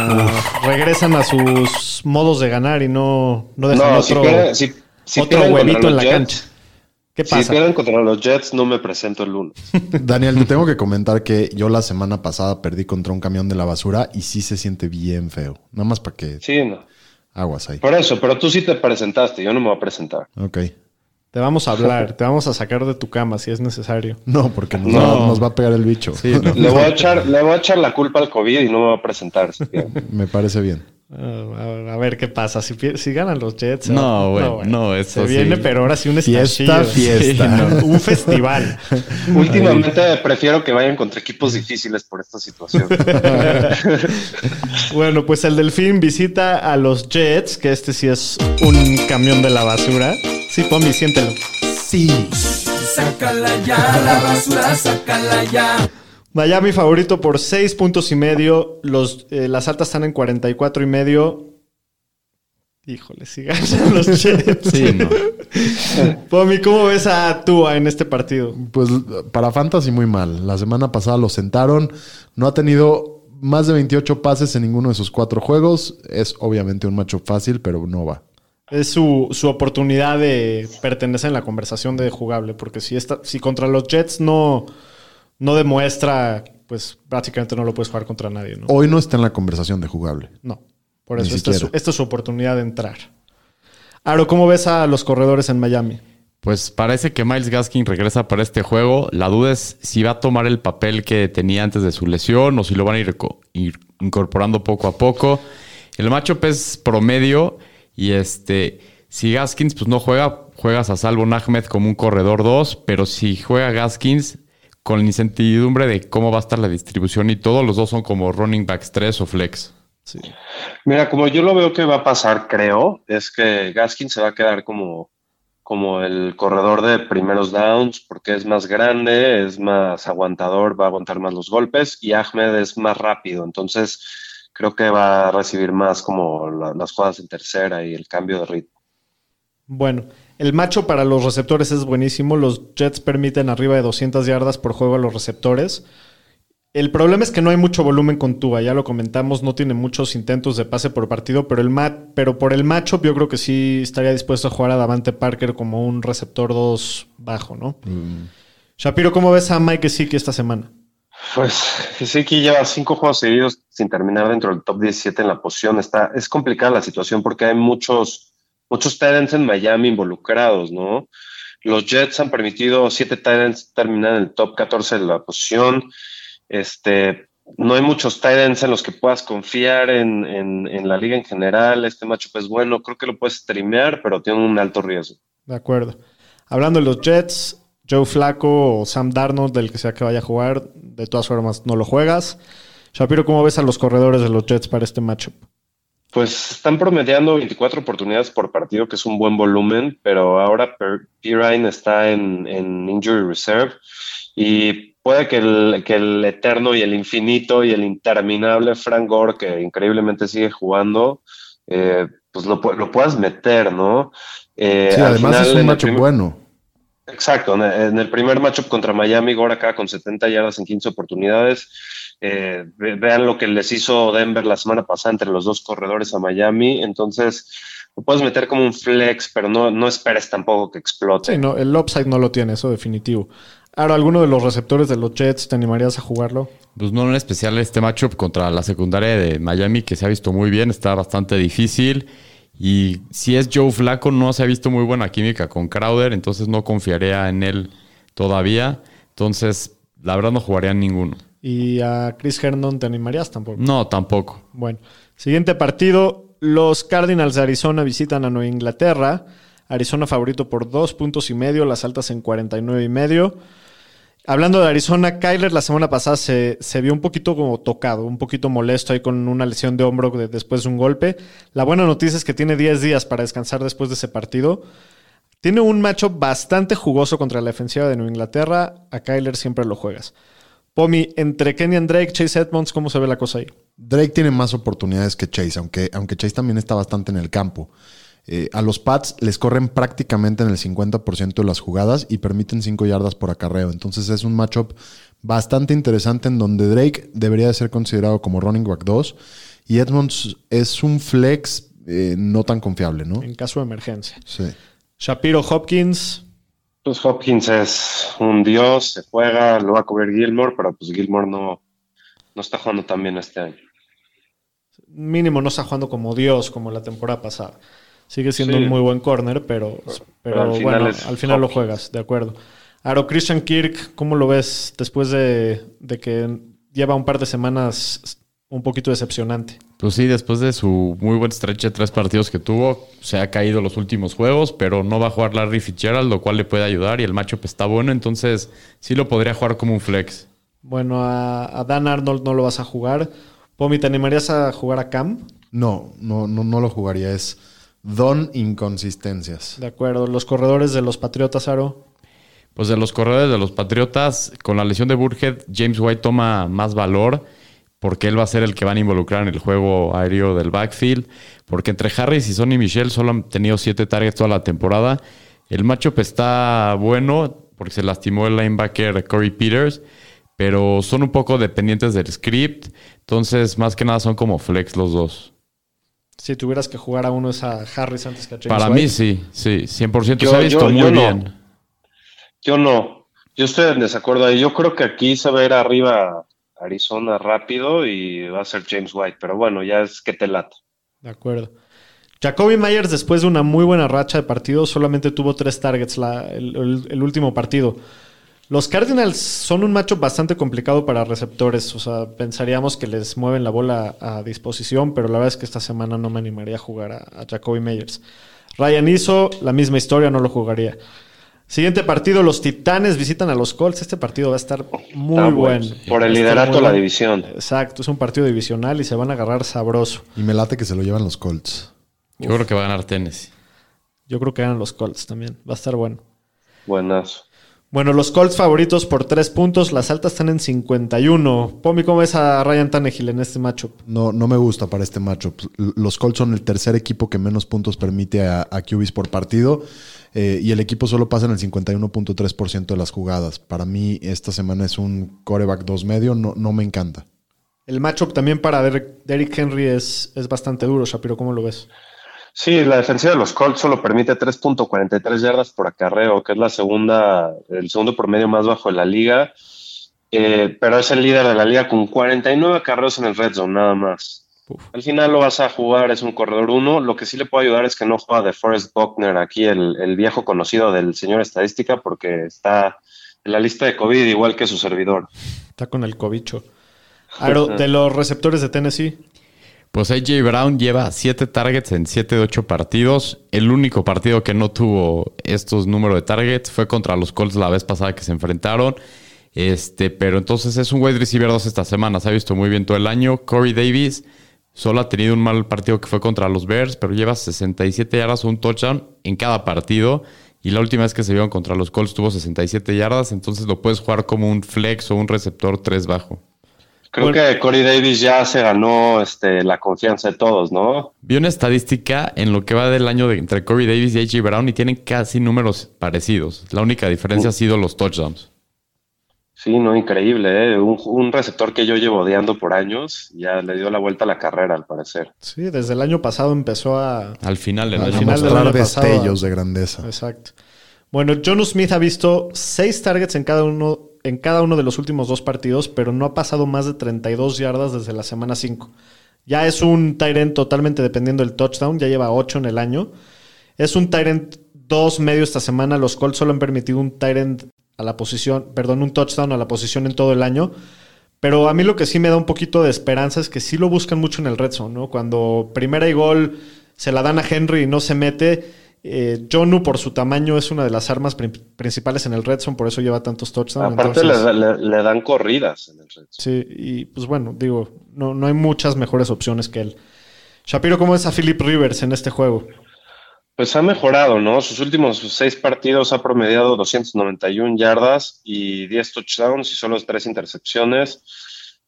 regresan a sus modos de ganar y no, no dejan No, si otro, si, si otro huevito en la Jets- cancha. ¿Qué Si pasa? pierden contra los Jets, no me presento el lunes. Daniel, te tengo que comentar que yo la semana pasada perdí contra un camión de la basura y sí se siente bien feo. Nada más para que Sí, no. aguas ahí. Por eso, pero tú sí te presentaste, yo no me voy a presentar. Ok. Te vamos a hablar, te vamos a sacar de tu cama si es necesario. No, porque nos, No. Va, nos va a pegar el bicho. Le voy a echar, le voy a echar la culpa al COVID y no me voy a presentar. si. Me parece bien. Ah, a, a ver qué pasa. Si, si ganan los Jets. No, ¿eh? güey, no, eso Se sí. viene, pero ahora sí un Fiesta, fiesta. Sí, no, un festival. Últimamente prefiero que vayan contra equipos difíciles por esta situación. Bueno, pues el Delfín visita a los Jets, que este sí es un camión de la basura. Sí, Pombi, siéntelo. Sí. Sácala ya, la basura, sácala ya. Miami favorito por 6 puntos y medio. Los, eh, las altas están en 44 y medio. Híjole, si ganan los Jets. Sí, no. Pomi, ¿cómo ves a Tua en este partido? Pues para Fantasy muy mal. La semana pasada lo sentaron. No ha tenido más de 28 pases en ninguno de sus cuatro juegos. Es obviamente un macho fácil, pero no va. Es su, su oportunidad de pertenecer en la conversación de jugable, porque si, está, si contra los Jets no, no demuestra, pues prácticamente no lo puedes jugar contra nadie, ¿no? Hoy no está en la conversación de jugable. No. Por eso, esta es, su, siquiera. esta es su oportunidad de entrar. Aro, ¿cómo ves a los corredores en Miami? Pues parece que Miles Gaskin regresa para este juego. La duda es si va a tomar el papel que tenía antes de su lesión o si lo van a ir, co- ir incorporando poco a poco. El matchup es promedio y este, si Gaskins pues no juega, juegas a Salvo Ahmed como un corredor 2, pero si juega Gaskins con la incertidumbre de cómo va a estar la distribución y todo, los dos son como running backs 3 o flex. Sí. Mira, como yo lo veo que va a pasar, creo, es que Gaskin se va a quedar como, como el corredor de primeros downs, porque es más grande, es más aguantador, va a aguantar más los golpes, y Ahmed es más rápido, entonces creo que va a recibir más como la- las jugadas en tercera y el cambio de ritmo. Bueno, el macho para los receptores es buenísimo. Los Jets permiten arriba de 200 yardas por juego a los receptores. El problema es que no hay mucho volumen con Tua, ya lo comentamos, no tiene muchos intentos de pase por partido, pero, el ma- pero por el macho yo creo que sí estaría dispuesto a jugar a Davante Parker como un receptor 2 bajo, ¿no? Shapiro, ¿cómo ves a Mike Gesicki esta semana? Pues sí que lleva cinco juegos seguidos sin terminar dentro del top 17 en la posición. Está, es complicada la situación porque hay muchos, muchos Titans en Miami involucrados, ¿no? Los Jets han permitido siete Titans terminar en el top 14 de la posición. Este, no hay muchos ends en los que puedas confiar en, en, en, la liga en general. Este matchup es bueno, creo que lo puedes streamear, pero tiene un alto riesgo. De acuerdo. Hablando de los Jets, Joe Flaco o Sam Darnold, del que sea que vaya a jugar, de todas formas no lo juegas. Shapiro, ¿cómo ves a los corredores de los Jets para este matchup? Pues están promediando 24 oportunidades por partido, que es un buen volumen, pero ahora Pirine está en, en, injury reserve y puede que el, que el eterno y el infinito y el interminable Frank Gore, que increíblemente sigue jugando, eh, pues lo, lo, puedas meter, ¿no? Eh, sí, además final, es un matchup bueno. Exacto, en el primer matchup contra Miami, Gore acá con 70 yardas en 15 oportunidades. Eh, vean lo que les hizo Denver la semana pasada entre los dos corredores a Miami. Entonces, lo puedes meter como un flex, pero no, no esperes tampoco que explote. Sí, no, el upside no lo tiene, eso definitivo. Ahora, ¿alguno de los receptores de los Jets te animarías a jugarlo? Pues no, en especial este matchup contra la secundaria de Miami, que se ha visto muy bien, está bastante difícil. Y si es Joe Flaco, no se ha visto muy buena química con Crowder, entonces no confiaría en él todavía. Entonces, la verdad no jugaría en ninguno. ¿Y a Chris Herndon te animarías tampoco? No, tampoco. Bueno, siguiente partido. Los Cardinals de Arizona visitan a Nueva Inglaterra. Arizona favorito por dos puntos y medio, las altas en 49 y medio. Hablando de Arizona, Kyler la semana pasada se, se, vio un poquito como tocado, un poquito molesto ahí con una lesión de hombro de, después de un golpe. La buena noticia es que tiene 10 días para descansar después de ese partido. Tiene un macho bastante jugoso contra la defensiva de Nueva Inglaterra. A Kyler siempre lo juegas. Pomi, entre Kenyan Drake, Chase Edmonds, ¿cómo se ve la cosa ahí? Drake tiene más oportunidades que Chase, aunque, aunque Chase también está bastante en el campo. Eh, a los Pats les corren prácticamente en el 50% de las jugadas y permiten 5 yardas por acarreo. Entonces es un matchup bastante interesante en donde Drake debería de ser considerado como running back 2 y Edmonds es un flex eh, no tan confiable, ¿no? En caso de emergencia. Sí. Shapiro Hopkins, pues Hopkins es un dios, se juega, lo va a cubrir Gilmore, pero pues Gilmore no, no está jugando tan bien este año. Mínimo no está jugando como dios, como la temporada pasada. Sigue siendo un muy buen corner, pero, pero, al bueno, al final lo juegas, de acuerdo. Aro Christian Kirk, ¿cómo lo ves después de, de que lleva un par de semanas un poquito decepcionante. Pues sí, después de su muy buen stretch de tres partidos que tuvo, se ha caído los últimos juegos, pero no va a jugar Larry Fitzgerald, lo cual le puede ayudar y el matchup está bueno, entonces sí lo podría jugar como un flex. Bueno, a, Dan Arnold no lo vas a jugar. Pomi, ¿te animarías a jugar a Cam? No, no, no, no lo jugaría. Es don inconsistencias. De acuerdo. ¿Los corredores de los Patriotas, Aro? Pues de los corredores de los Patriotas, con la lesión de Burhead, James White toma más valor porque él va a ser el que van a involucrar en el juego aéreo del backfield, porque entre Harris y Sonny Michel solo han tenido siete targets toda la temporada. El matchup está bueno porque se lastimó el linebacker Corey Peters, pero son un poco dependientes del script, entonces más que nada son como flex los dos. Si tuvieras que jugar a uno es a Harris antes que a James Para White. mí sí, sí, 100%. Yo, se ha visto muy bien. No. Yo no. Yo estoy en desacuerdo ahí. Yo creo que aquí se va a ir arriba Arizona rápido y va a ser James White, pero bueno, ya es que te lata. De acuerdo. Jacoby Myers, después de una muy buena racha de partidos, solamente tuvo tres targets el, último partido. Los Cardinals son un macho bastante complicado para receptores. O sea, pensaríamos que les mueven la bola a disposición, pero la verdad es que esta semana no me animaría a jugar a, a Jacoby Myers. Ryan hizo la misma historia, no lo jugaría. Siguiente partido, los Titanes visitan a los Colts. Este partido va a estar muy Está bueno. Por el liderato de la división. Exacto, es un partido divisional y se van a agarrar sabroso. Y me late que se lo llevan los Colts. Yo Uf. creo que va a ganar Tennessee. Yo creo que ganan los Colts también. Va a estar bueno. Buenas. Bueno, los Colts favoritos por tres puntos. Las altas están en 51. Pomi, ¿cómo ves a Ryan Tannehill en este matchup? No, no me gusta para este matchup. Los Colts son el tercer equipo que menos puntos permite a, a QBs por partido. Eh, y el equipo solo pasa en el 51.3% de las jugadas. Para mí, esta semana es un coreback 2 medio, no, no me encanta. El matchup también para Derrick Henry es, es bastante duro, Shapiro, ¿cómo lo ves? Sí, la defensiva de los Colts solo permite 3.43 yardas por acarreo, que es la segunda, el segundo promedio más bajo de la liga. Eh, pero es el líder de la liga con 49 acarreos en el red zone, nada más. Uf. Al final lo vas a jugar, es un corredor 1. Lo que sí le puede ayudar es que no juega de Forrest Buckner, aquí el, el, viejo conocido del señor estadística, porque está en la lista de COVID igual que su servidor. Está con el cobicho. Aro, de los receptores de Tennessee. Pues AJ Brown lleva 7 targets en 7 de 8 partidos. El único partido que no tuvo estos números de targets fue contra los Colts la vez pasada que se enfrentaron. Este, pero entonces es un wide receiver 2 esta semana. Se ha visto muy bien todo el año. Corey Davis solo ha tenido un mal partido que fue contra los Bears, pero lleva 67 yardas o un touchdown en cada partido. Y la última vez que se vieron contra los Colts tuvo 67 yardas. Entonces lo puedes jugar como un flex o un receptor 3 bajo. Creo que Corey Davis ya se ganó este, la confianza de todos, ¿no? Vi una estadística en lo que va del año de, entre Corey Davis y AJ Brown y tienen casi números parecidos. La única diferencia ha sido los touchdowns. Sí, no, increíble, ¿eh? Un, un, receptor que yo llevo odiando por años, ya le dio la vuelta a la carrera, al parecer. Sí, desde el año pasado empezó a... Al final del Al año. final del mostrar año pasado, destellos de grandeza. Exacto. Bueno, John Smith ha visto seis targets en cada uno en cada uno de los últimos dos partidos, pero no ha pasado más de 32 yardas desde la semana 5. Ya es un Tyrant totalmente dependiendo del touchdown, ya lleva 8 en el año. Es un Tyrant 2 medio esta semana. Los Colts solo han permitido un Tyrant a la posición, perdón, un touchdown a la posición en todo el año. Pero a mí lo que sí me da un poquito de esperanza es que sí lo buscan mucho en el red zone, ¿no? Cuando primera y gol se la dan a Henry y no se mete. Eh, Jonu, por su tamaño, es una de las armas prin- principales en el red zone, por eso lleva tantos touchdowns. Aparte entonces- le, le- le dan corridas en el red. Sí, y pues bueno, digo, no, no hay muchas mejores opciones que él. Shapiro, ¿cómo es a Philip Rivers en este juego? Pues ha mejorado, ¿no? Sus últimos seis partidos ha promediado 291 yardas y 10 touchdowns y solo tres intercepciones.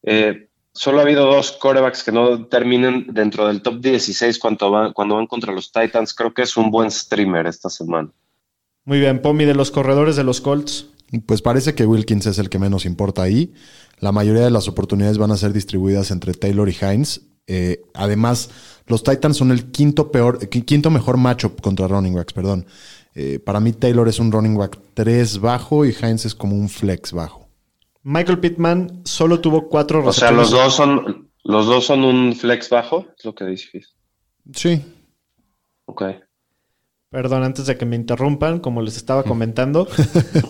Eh, solo ha habido dos corebacks que no terminen dentro del top 16 cuando van, cuando van contra los Titans. Creo que es un buen streamer esta semana. Muy bien, Pomi, de los corredores de los Colts. Pues parece que Wilkins es el que menos importa ahí. La mayoría de las oportunidades van a ser distribuidas entre Taylor y Hines. Eh, además, los Titans son el quinto peor, qui- quinto mejor matchup contra running backs, perdón. Eh, para mí Taylor es un running back 3 bajo y Hines es como un flex bajo. Michael Pittman solo tuvo cuatro O sea, recepciones. los dos son, los dos son un flex bajo, es lo que dices. Sí. Ok. Perdón, antes de que me interrumpan, como les estaba comentando.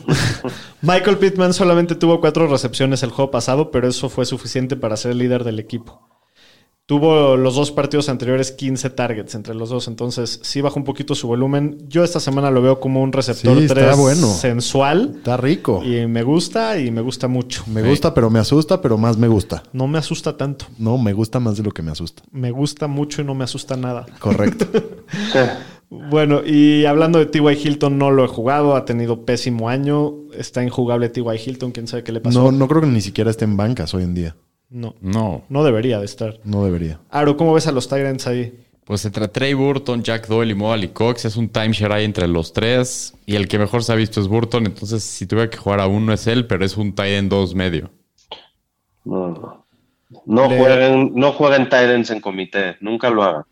Michael Pittman solamente tuvo cuatro recepciones el juego pasado, pero eso fue suficiente para ser el líder del equipo. Tuvo los dos partidos anteriores 15 targets entre los dos, entonces sí bajó un poquito su volumen. Yo esta semana lo veo como un receptor Sí, está 3 bueno. sensual Está rico. y me gusta y me gusta mucho. Me gusta, pero me asusta, pero más me gusta. No me asusta tanto. No, me gusta más de lo que me asusta. Me gusta mucho y no me asusta nada. Correcto. Bueno, y hablando de T.Y. Hilton, no lo he jugado, ha tenido pésimo año, está injugable T.Y. Hilton, quién sabe qué le pasó. No, no creo que ni siquiera esté en bancas hoy en día. No, No. no debería de estar. No debería. Aro, ¿cómo ves a los Tyrants ahí? Pues entre Trey Burton, Jack Doyle y Moali Cox es un timeshare ahí entre los tres. Y el que mejor se ha visto es Burton. Entonces, si tuviera que jugar a uno es él, pero es un tight end 2 medio. No, no. No Le- jueguen, no jueguen en comité, nunca lo hagan.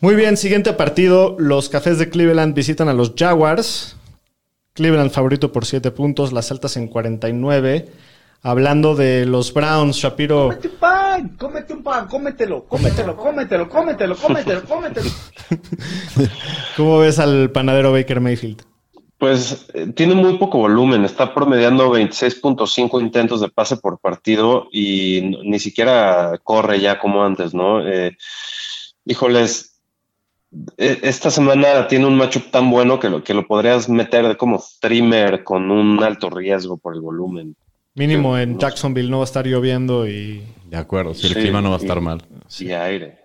Muy bien, siguiente partido. Los Cafés de Cleveland visitan a los Jaguars. Cleveland favorito por 7 puntos, las altas en 49. Hablando de los Browns, Shapiro, Cómete un pan, cómete un pan, cómetelo, cómetelo, cómetelo, cómetelo, cómetelo, cómetelo. ¿cómo ves al panadero Baker Mayfield? Pues eh, tiene muy poco volumen, está promediando 26.5 intentos de pase por partido y ni siquiera corre ya como antes, ¿no? Eh, híjoles, e- esta semana tiene un matchup tan bueno que lo, que lo podrías meter como streamer con un alto riesgo por el volumen. Mínimo Sí, en no sé. Jacksonville no va a estar lloviendo y... De acuerdo, si el Sí, clima no va a sí. estar mal. Y aire.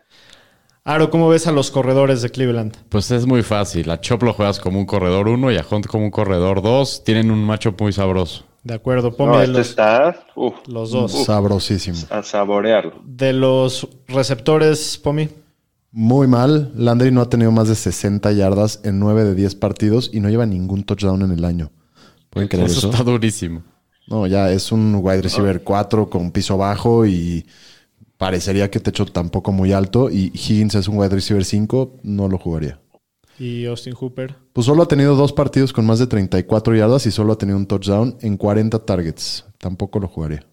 Aro, ¿cómo ves a los corredores de Cleveland? Pues es muy fácil. A Chop lo juegas como un corredor 1 y a Hunt como un corredor 2. Tienen un macho muy sabroso. De acuerdo, ponme No, de este los, está uf, los dos. Sabrosísimo. a saborearlo. De los receptores, Pomi. Muy mal. Landry no ha tenido más de 60 yardas en 9 de 10 partidos y no lleva ningún touchdown en el año. ¿Pueden creer Eso eso? está durísimo. No, ya es un wide receiver 4 con piso bajo y parecería que techo tampoco muy alto. Y Higgins es un wide receiver 5, no lo jugaría. Y Austin Hooper. Pues solo ha tenido dos partidos con más de 34 yardas y solo ha tenido un touchdown en 40 targets. Tampoco lo jugaría.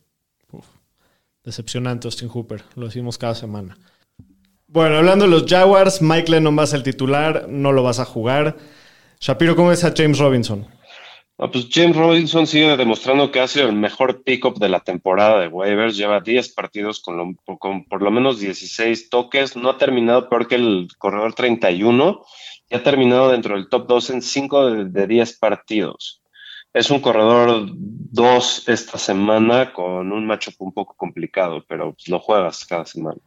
Decepcionante Austin Hooper. Lo decimos cada semana. Bueno, hablando de los Jaguars, Mike Lennon va a ser el titular. No lo vas a jugar. Shapiro, ¿cómo ves a James Robinson? Pues James Robinson sigue demostrando que ha sido el mejor pick-up de la temporada de waivers. Lleva 10 partidos con, por lo menos 16 toques. No ha terminado peor que el corredor 31 y ha terminado dentro del top 2 en 5 de, de 10 partidos. Es un corredor 2 esta semana con un matchup un poco complicado, pero pues, lo juegas cada semana.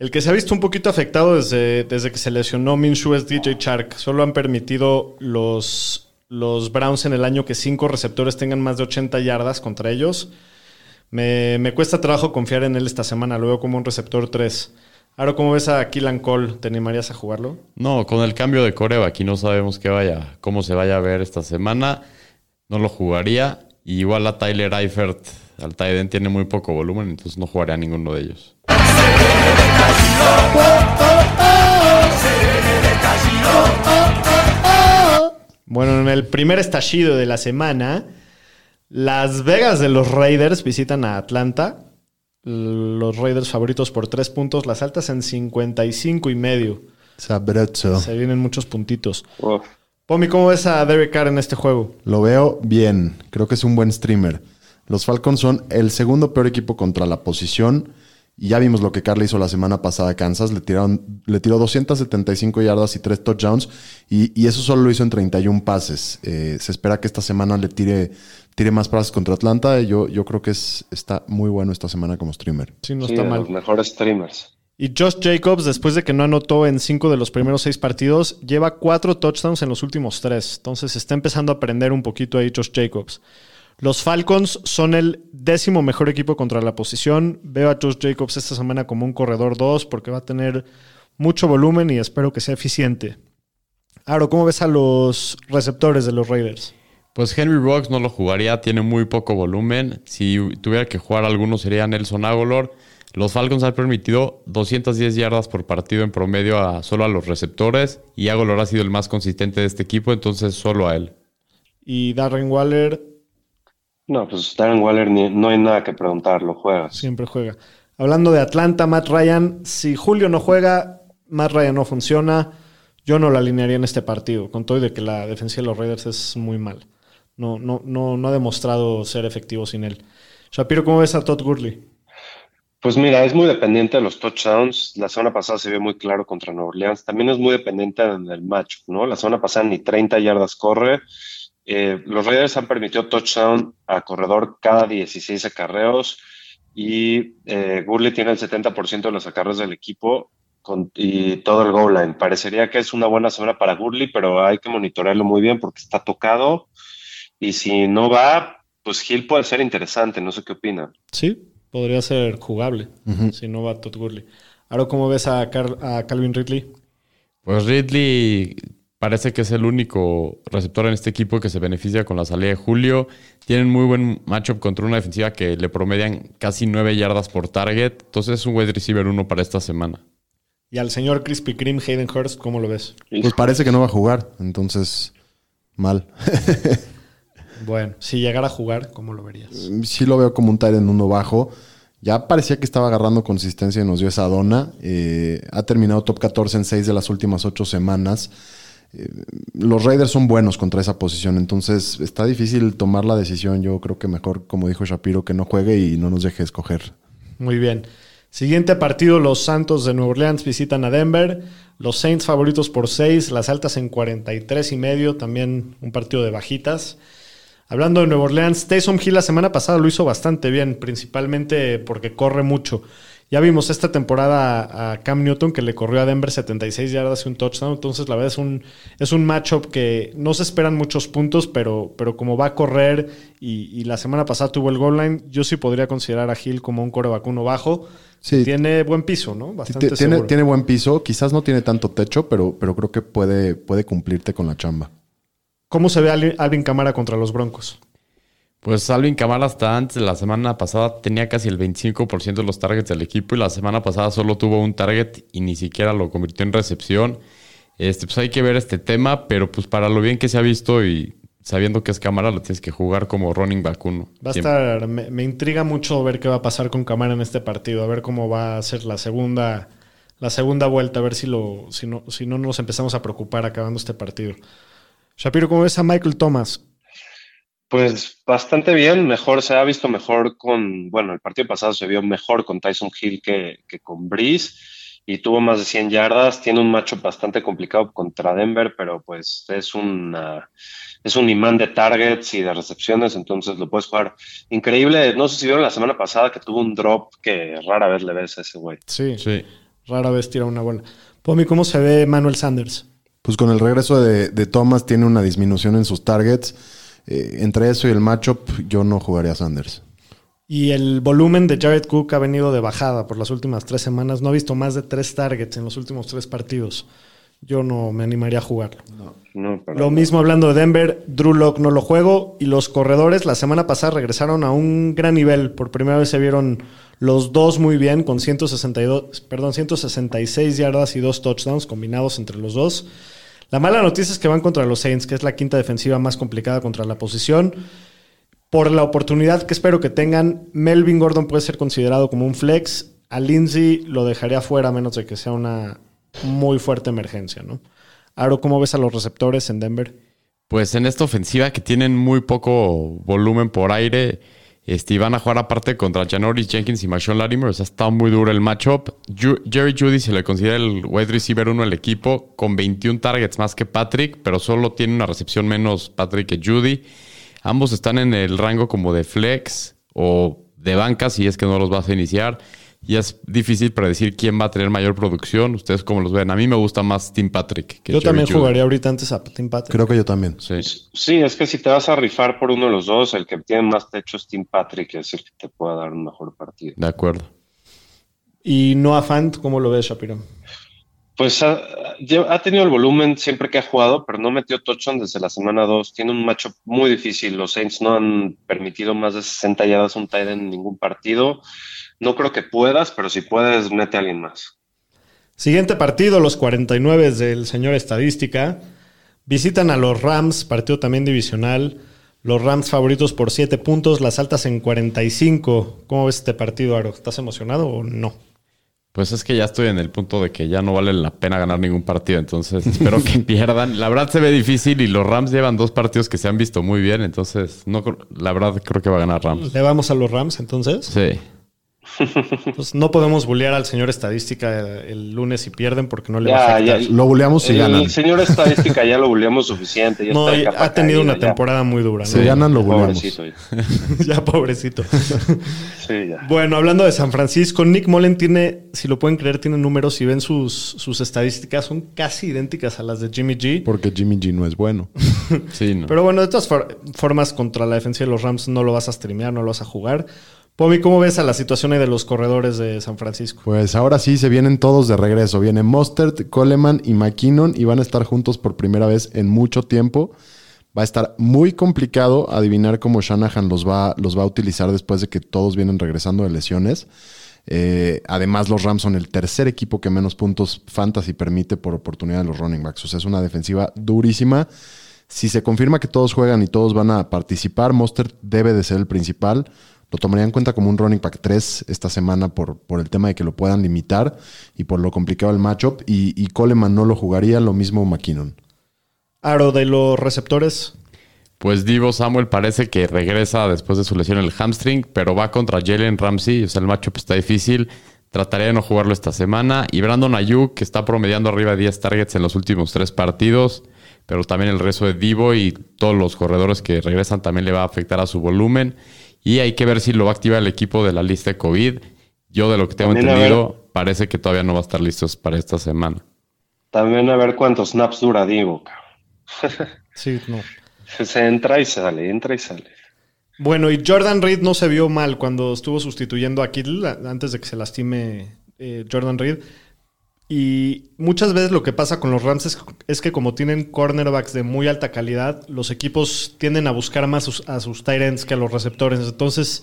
El que se ha visto un poquito afectado desde, desde que se lesionó Minshew es DJ Chark. Solo han permitido los, los Browns en el año que cinco receptores tengan más de 80 yardas contra ellos. Me, me cuesta trabajo confiar en él esta semana. Lo veo como un receptor 3. Ahora, ¿cómo ves a Killan Cole? ¿Te animarías a jugarlo? No, con el cambio de coreo aquí no sabemos qué vaya, cómo se vaya a ver esta semana. No lo jugaría. Y igual a Tyler Eifert, al Tiden tiene muy poco volumen, entonces no jugaría a ninguno de ellos. Bueno, en el primer estallido de la semana, Las Vegas de los Raiders visitan a Atlanta. Los Raiders favoritos por tres puntos, las altas en 55 y medio. Sabroso. Se vienen muchos puntitos. Uf. Pomi, ¿cómo ves a Derek Carr en este juego? Lo veo bien. Creo que es un buen streamer. Los Falcons son el segundo peor equipo contra la posición. Y ya vimos lo que Carl hizo la semana pasada a Kansas. Le, tiraron, le tiró 275 yardas y 3 touchdowns. Y, y eso solo lo hizo en 31 pases. Eh, se espera que esta semana le tire, tire más pases contra Atlanta. Yo, yo creo que es, está muy bueno esta semana como streamer. Sí, no Sí, está de mal. los mejores streamers. Y Josh Jacobs, después de que no anotó en cinco de los primeros seis partidos, lleva cuatro touchdowns en los últimos tres. Entonces está empezando a aprender un poquito ahí Josh Jacobs. Los Falcons son el décimo mejor equipo contra la posición. Veo a Josh Jacobs esta semana como un corredor 2 porque va a tener mucho volumen y espero que sea eficiente. Aro, ¿cómo ves a los receptores de los Raiders? Pues Henry Rocks no lo jugaría, tiene muy poco volumen. Si tuviera que jugar alguno sería Nelson Aguilar. Los Falcons han permitido 210 yardas por partido en promedio a solo a los receptores y Aguilar ha sido el más consistente de este equipo, entonces solo a él. Y Darren Waller No, pues Darren Waller ni- no hay nada que preguntar, lo juegas. Siempre juega. Hablando de Atlanta, Matt Ryan, si Julio no juega, Matt Ryan no funciona, yo no lo alinearía en este partido, con todo y de que la defensa de los Raiders es muy mal. No, no, no, no ha demostrado ser efectivo sin él. Shapiro, ¿cómo ves a Todd Gurley? Pues mira, es muy dependiente de los touchdowns. La semana pasada se vio muy claro contra Nueva Orleans. También es muy dependiente del match, ¿no? La semana pasada ni 30 yardas corre. Eh, los Raiders han permitido touchdown a corredor cada 16 acarreos y eh, Gurley tiene el 70% de los acarreos del equipo con- y todo el goal line. Parecería que es una buena semana para Gurley, pero hay que monitorearlo muy bien porque está tocado y si no va, pues Hill puede ser interesante. No sé qué opinan. Sí, podría ser jugable si no va Todd Gurley. Ahora, ¿cómo ves a, Car- a Calvin Ridley? Pues Ridley parece que es el único receptor en este equipo que se beneficia con la salida de Julio. Tienen muy buen matchup contra una defensiva que le promedian casi 9 yardas por target. Entonces es un wide receiver uno para esta semana. Y al señor Crispy Kreme, Hayden Hurst, ¿cómo lo ves? Pues parece que no va a jugar. Entonces, mal. Bueno, si llegara a jugar, ¿cómo lo verías? sí lo veo como un en uno bajo. Ya parecía que estaba agarrando consistencia y nos dio esa dona. Eh, ha terminado top 14 en 6 de las últimas 8 semanas. Eh, los Raiders son buenos contra esa posición, entonces está difícil tomar la decisión. Yo creo que mejor, como dijo Shapiro, que no juegue y no nos deje escoger. Muy bien. Siguiente partido, los Santos de Nueva Orleans visitan a Denver. Los Saints favoritos por 6, las altas en 43 y medio, también un partido de bajitas. Hablando de Nueva Orleans, Taysom Hill la semana pasada lo hizo bastante bien, principalmente porque corre mucho. Ya vimos esta temporada a Cam Newton que le corrió a Denver 76 yardas y un touchdown. Entonces, la verdad es un, es un matchup que no se esperan muchos puntos, pero, pero como va a correr y, y la semana pasada tuvo el goal line, yo sí podría considerar a Hill como un core vacuno bajo. Sí. Tiene buen piso, ¿no? Bastante Tiene, seguro. tiene buen piso, quizás no tiene tanto techo, pero, pero creo que puede, puede cumplirte con la chamba. ¿Cómo se ve Al- Alvin Camara contra los Broncos? Pues Alvin Kamara hasta antes de la semana pasada tenía casi el 25% de los targets del equipo y la semana pasada solo tuvo un target y ni siquiera lo convirtió en recepción. Este, pues hay que ver este tema, pero pues para lo bien que se ha visto y sabiendo que es Camara, lo tienes que jugar como running back uno. Va a estar, me, me intriga mucho ver qué va a pasar con Camara en este partido, a ver cómo va a ser la segunda, la segunda vuelta, a ver si lo, si no, si no nos empezamos a preocupar acabando este partido. Shapiro, ¿cómo ves a Michael Thomas? Pues bastante bien, mejor, se ha visto mejor con, bueno, el partido pasado se vio mejor con Tyson Hill que, que con Breeze y tuvo más de 100 yardas, tiene un macho bastante complicado contra Denver, pero pues es una, es un imán de targets y de recepciones, entonces lo puedes jugar increíble. No sé si vieron la semana pasada que tuvo un drop que rara vez le ves a ese güey. Sí, Sí. rara vez tira una bola. Pomi, ¿cómo se ve Manuel Sanders? Pues con el regreso de, de Thomas tiene una disminución en sus targets. Eh, entre eso y el matchup, yo no jugaría a Sanders. Y el volumen de Jared Cook ha venido de bajada por las últimas tres semanas. No ha visto más de tres targets en los últimos tres partidos. Yo no me animaría a jugarlo. No, Lo mismo hablando de Denver, Drew Lock no lo juego. Y los corredores la semana pasada regresaron a un gran nivel. Por primera vez se vieron los dos muy bien con 162, perdón, 166 yardas y dos touchdowns combinados entre los dos. La mala noticia es que van contra los Saints, que es la quinta defensiva más complicada contra la posición. Por la oportunidad que espero que tengan, Melvin Gordon puede ser considerado como un flex. A Lindsay lo dejaría fuera a menos de que sea una muy fuerte emergencia, ¿no? Aro, ¿cómo ves a los receptores en Denver? Pues en esta ofensiva que tienen muy poco volumen por aire, este, van a jugar aparte contra Janoris Jenkins y Marshawn Latimer. O sea, está muy duro el matchup. Jerry Judy se le considera el wide receiver uno del equipo, con 21 targets más que Patrick, pero solo tiene una recepción menos Patrick que Judy. Ambos están en el rango como de flex o de banca, si es que no los vas a iniciar. Y es difícil predecir quién va a tener mayor producción. Ustedes cómo los ven. A mí me gusta más Tim Patrick. Que Yo Jerry también jugaría ahorita antes a Tim Patrick. Creo que yo también. Sí. Sí, es que si te vas a rifar por uno de los dos, el que tiene más techo es Tim Patrick, es el que te pueda dar un mejor partido. De acuerdo. Y Noah Fant, ¿cómo lo ves, Shapiro? Pues ha, tenido el volumen siempre que ha jugado, pero no metió touchdown desde la semana 2. Tiene un macho muy difícil. Los Saints no han permitido más de 60 yardas a un tight end en ningún partido. No creo que puedas, pero si puedes, mete a alguien más. Siguiente partido, los 49 del señor Estadística. Visitan a los Rams, partido también divisional. Los Rams favoritos por 7 puntos, las altas en 45. ¿Cómo ves este partido, Aro? ¿Estás emocionado o no? Pues es que ya estoy en el punto de que ya no vale la pena ganar ningún partido, entonces espero que pierdan. La verdad se ve difícil y los Rams llevan dos partidos que se han visto muy bien, entonces no la verdad creo que va a ganar Rams. ¿Le vamos a los Rams entonces? Sí. Pues no podemos bullear al señor Estadística el lunes si pierden porque no le va a Ya, afectar. ya. Lo buleamos si el ganan. señor estadística ya lo buleamos suficiente. ya No, está ha tenido caída, una ya. temporada muy dura. ¿no? Si ganan, lo buleamos. Pobrecito. ya. ya, pobrecito. Sí, ya. Bueno, hablando de San Francisco, Nick Mullen tiene, si lo pueden creer, tiene números. Si ven sus, sus estadísticas, son casi idénticas a las de Jimmy G. Porque Jimmy G no es bueno. Sí, no. Pero bueno, de todas for- formas, contra la defensa de los Rams no lo vas a streamear, no lo vas a jugar. Pomi, ¿cómo ves a la situación ahí de los corredores de San Francisco? Pues ahora sí se vienen todos de regreso. Vienen Mostert, Coleman y McKinnon y van a estar juntos por primera vez en mucho tiempo. Va a estar muy complicado adivinar cómo Shanahan los va, los va a utilizar después de que todos vienen regresando de lesiones. Eh, además, los Rams son el tercer equipo que menos puntos fantasy permite por oportunidad de los running backs. O sea, es una defensiva durísima. Si se confirma que todos juegan y todos van a participar, Mostert debe de ser el principal. Lo tomaría en cuenta como un running back 3 esta semana por, por el tema de que lo puedan limitar y por lo complicado el matchup. Y, y Coleman no lo jugaría, lo mismo McKinnon. Aro, de los receptores, Pues Divo Samuel parece que regresa después de su lesión en el hamstring, pero va contra Jalen Ramsey, o sea, el matchup está difícil. Trataría de no jugarlo esta semana. Y Brandon Ayuk, que está promediando arriba de 10 targets en los últimos tres partidos, pero también el resto de Divo y todos los corredores que regresan también le va a afectar a su volumen. Y hay que ver si lo va a activar el equipo de la lista de COVID. Yo, de lo que tengo También, entendido, parece que todavía no va a estar listos para esta semana. También a ver cuántos snaps dura Divo. cabrón. sí, no. Se entra y sale, entra y sale. Bueno, y Jordan Reed no se vio mal cuando estuvo sustituyendo a Kittle antes de que se lastime eh, Jordan Reed. Y muchas veces lo que pasa con los Rams es, que como tienen cornerbacks de muy alta calidad, los equipos tienden a buscar más a sus tight ends que a los receptores. Entonces,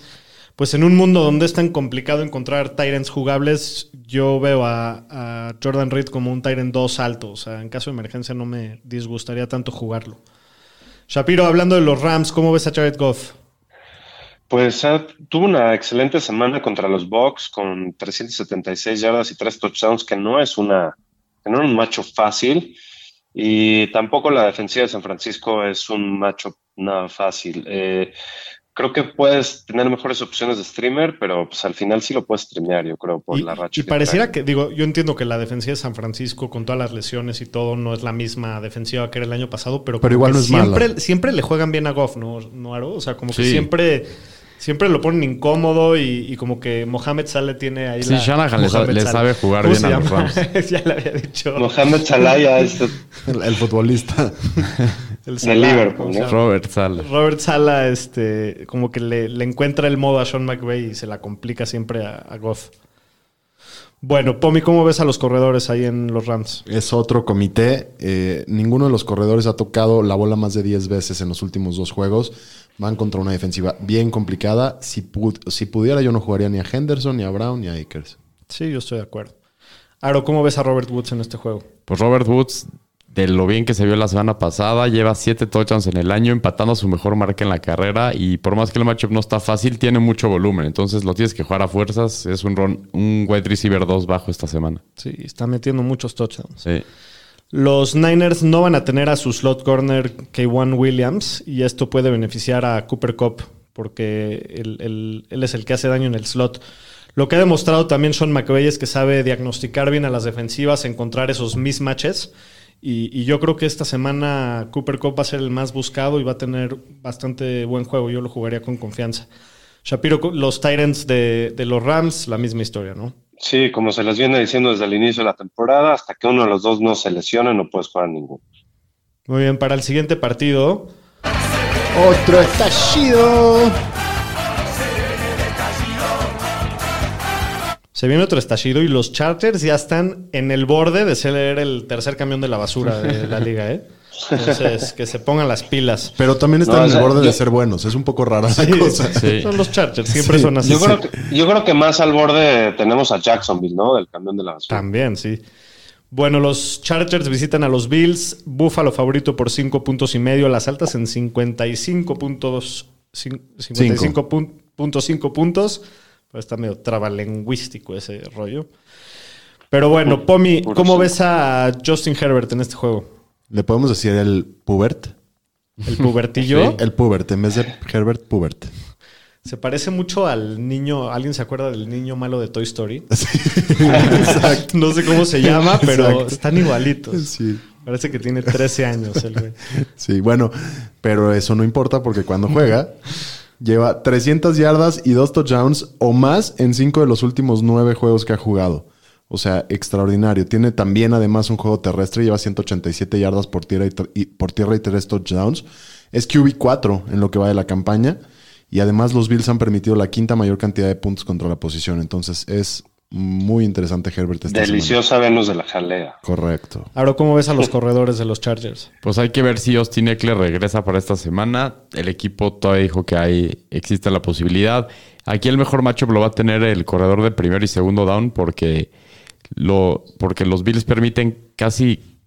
pues en un mundo donde es tan complicado encontrar tight ends jugables, yo veo a, a Jordan Reed como un tight end 2 alto. O sea, en caso de emergencia no me disgustaría tanto jugarlo. Shapiro, hablando de los Rams, ¿cómo ves a Jared Goff? Pues ah, tuvo una excelente semana contra los Bucks con 376 yardas y tres touchdowns, que no es una, que no es un macho fácil. Y tampoco la defensiva de San Francisco es un macho nada fácil. Eh, creo que puedes tener mejores opciones de streamer, pero pues al final sí lo puedes streamear, yo creo, por y, la racha. y pareciera que, digo, yo entiendo que la defensiva de San Francisco, con todas las lesiones y todo, no es la misma defensiva que era el año pasado, pero, Pero igual no es siempre, mala. siempre le juegan bien a Goff, ¿no, ¿no Aro? O sea, como que siempre, siempre lo ponen incómodo y, y como que Mohamed Saleh tiene ahí Sí, la... Shanahan le sabe- le jugar ¿Cómo bien a los llama? ya le había dicho. Mohamed Salah este, El, el futbolista. El de Liverpool, ¿cómo se ¿no? Robert Sala. Robert Sala, este, como que le, le encuentra el modo a Sean McVay y se la complica siempre a, a Goff. Bueno, Pomi, ¿cómo ves a los corredores ahí en los Rams? Es otro comité. Eh, ninguno de los corredores ha tocado la bola más de 10 veces en los últimos dos juegos. Van contra una defensiva bien complicada. Si, pud- si pudiera, yo no jugaría ni a Henderson, ni a Brown, ni a Akers. Sí, yo estoy de acuerdo. Aro, ¿cómo ves a Robert Woods en este juego? Pues Robert Woods, de lo bien que se vio la semana pasada, lleva siete touchdowns en el año, empatando su mejor marca en la carrera. Y por más que el matchup no está fácil, tiene mucho volumen. Entonces lo tienes que jugar a fuerzas. Es un, ron- un wide receiver 2 bajo esta semana. Sí, está metiendo muchos touchdowns. Sí. Los Niners no van a tener a su slot corner K1 Williams y esto puede beneficiar a Cooper Cup porque él, es el que hace daño en el slot. Lo que ha demostrado también Sean McVay es que sabe diagnosticar bien a las defensivas, encontrar esos mismatches. Y, y yo creo que esta semana Cooper Cup va a ser el más buscado y va a tener bastante buen juego. Yo lo jugaría con confianza. Shapiro, los Titans de, de los Rams, la misma historia, ¿no? Sí, como se les viene diciendo desde el inicio de la temporada, hasta que uno de los dos no se lesione, no puedes jugar ninguno. Muy bien, para el siguiente partido, Otro estallido. Se viene otro estallido y los Chargers ya están en el borde de ser el tercer camión de la basura de la liga, ¿eh? Entonces, que se pongan las pilas. Pero también están No, en el sea, borde de yo- ser buenos. Es un poco rara la Sí, cosa. Sí. Son los Chargers, siempre Sí. son así. Yo creo, que, yo creo que más al borde tenemos a Jacksonville, ¿no? Del camión de la basura. También, sí. Bueno, los Chargers visitan a los Bills. Buffalo favorito por 5 puntos y medio. Las altas en 55 puntos. cin- 55.5 puntos. Pero está medio trabalingüístico ese rollo. Pero bueno, Pomi, ¿cómo ves a Justin Herbert en este juego? Le podemos decir el Pubert. El pubertillo. El Pubert. En vez de Herbert, Pubert. Se parece mucho al niño. ¿Alguien se acuerda del niño malo de Toy Story? Exacto. No sé cómo se llama, pero Exacto. están igualitos. Sí. Parece que tiene 13 años el güey. Sí, bueno, pero eso no importa porque cuando juega lleva 300 yardas y dos touchdowns o más en cinco de los últimos nueve juegos que ha jugado. O sea, extraordinario. Tiene también además un juego terrestre, lleva 187 yardas por tierra y, y- por tierra y tres touchdowns. Es QB4 en lo que va de la campaña. Y además los Bills han permitido la quinta mayor cantidad de puntos contra la posición. Entonces es muy interesante Herbert esta Deliciosa Venus de la jalea. Correcto. Ahora, ¿cómo ves a los corredores de los Chargers? Pues hay que ver si Austin Eckler regresa para esta semana. El equipo todavía dijo que hay, existe la posibilidad. Aquí el mejor matchup lo va a tener el corredor de primero y segundo down porque, lo, porque los Bills permiten casi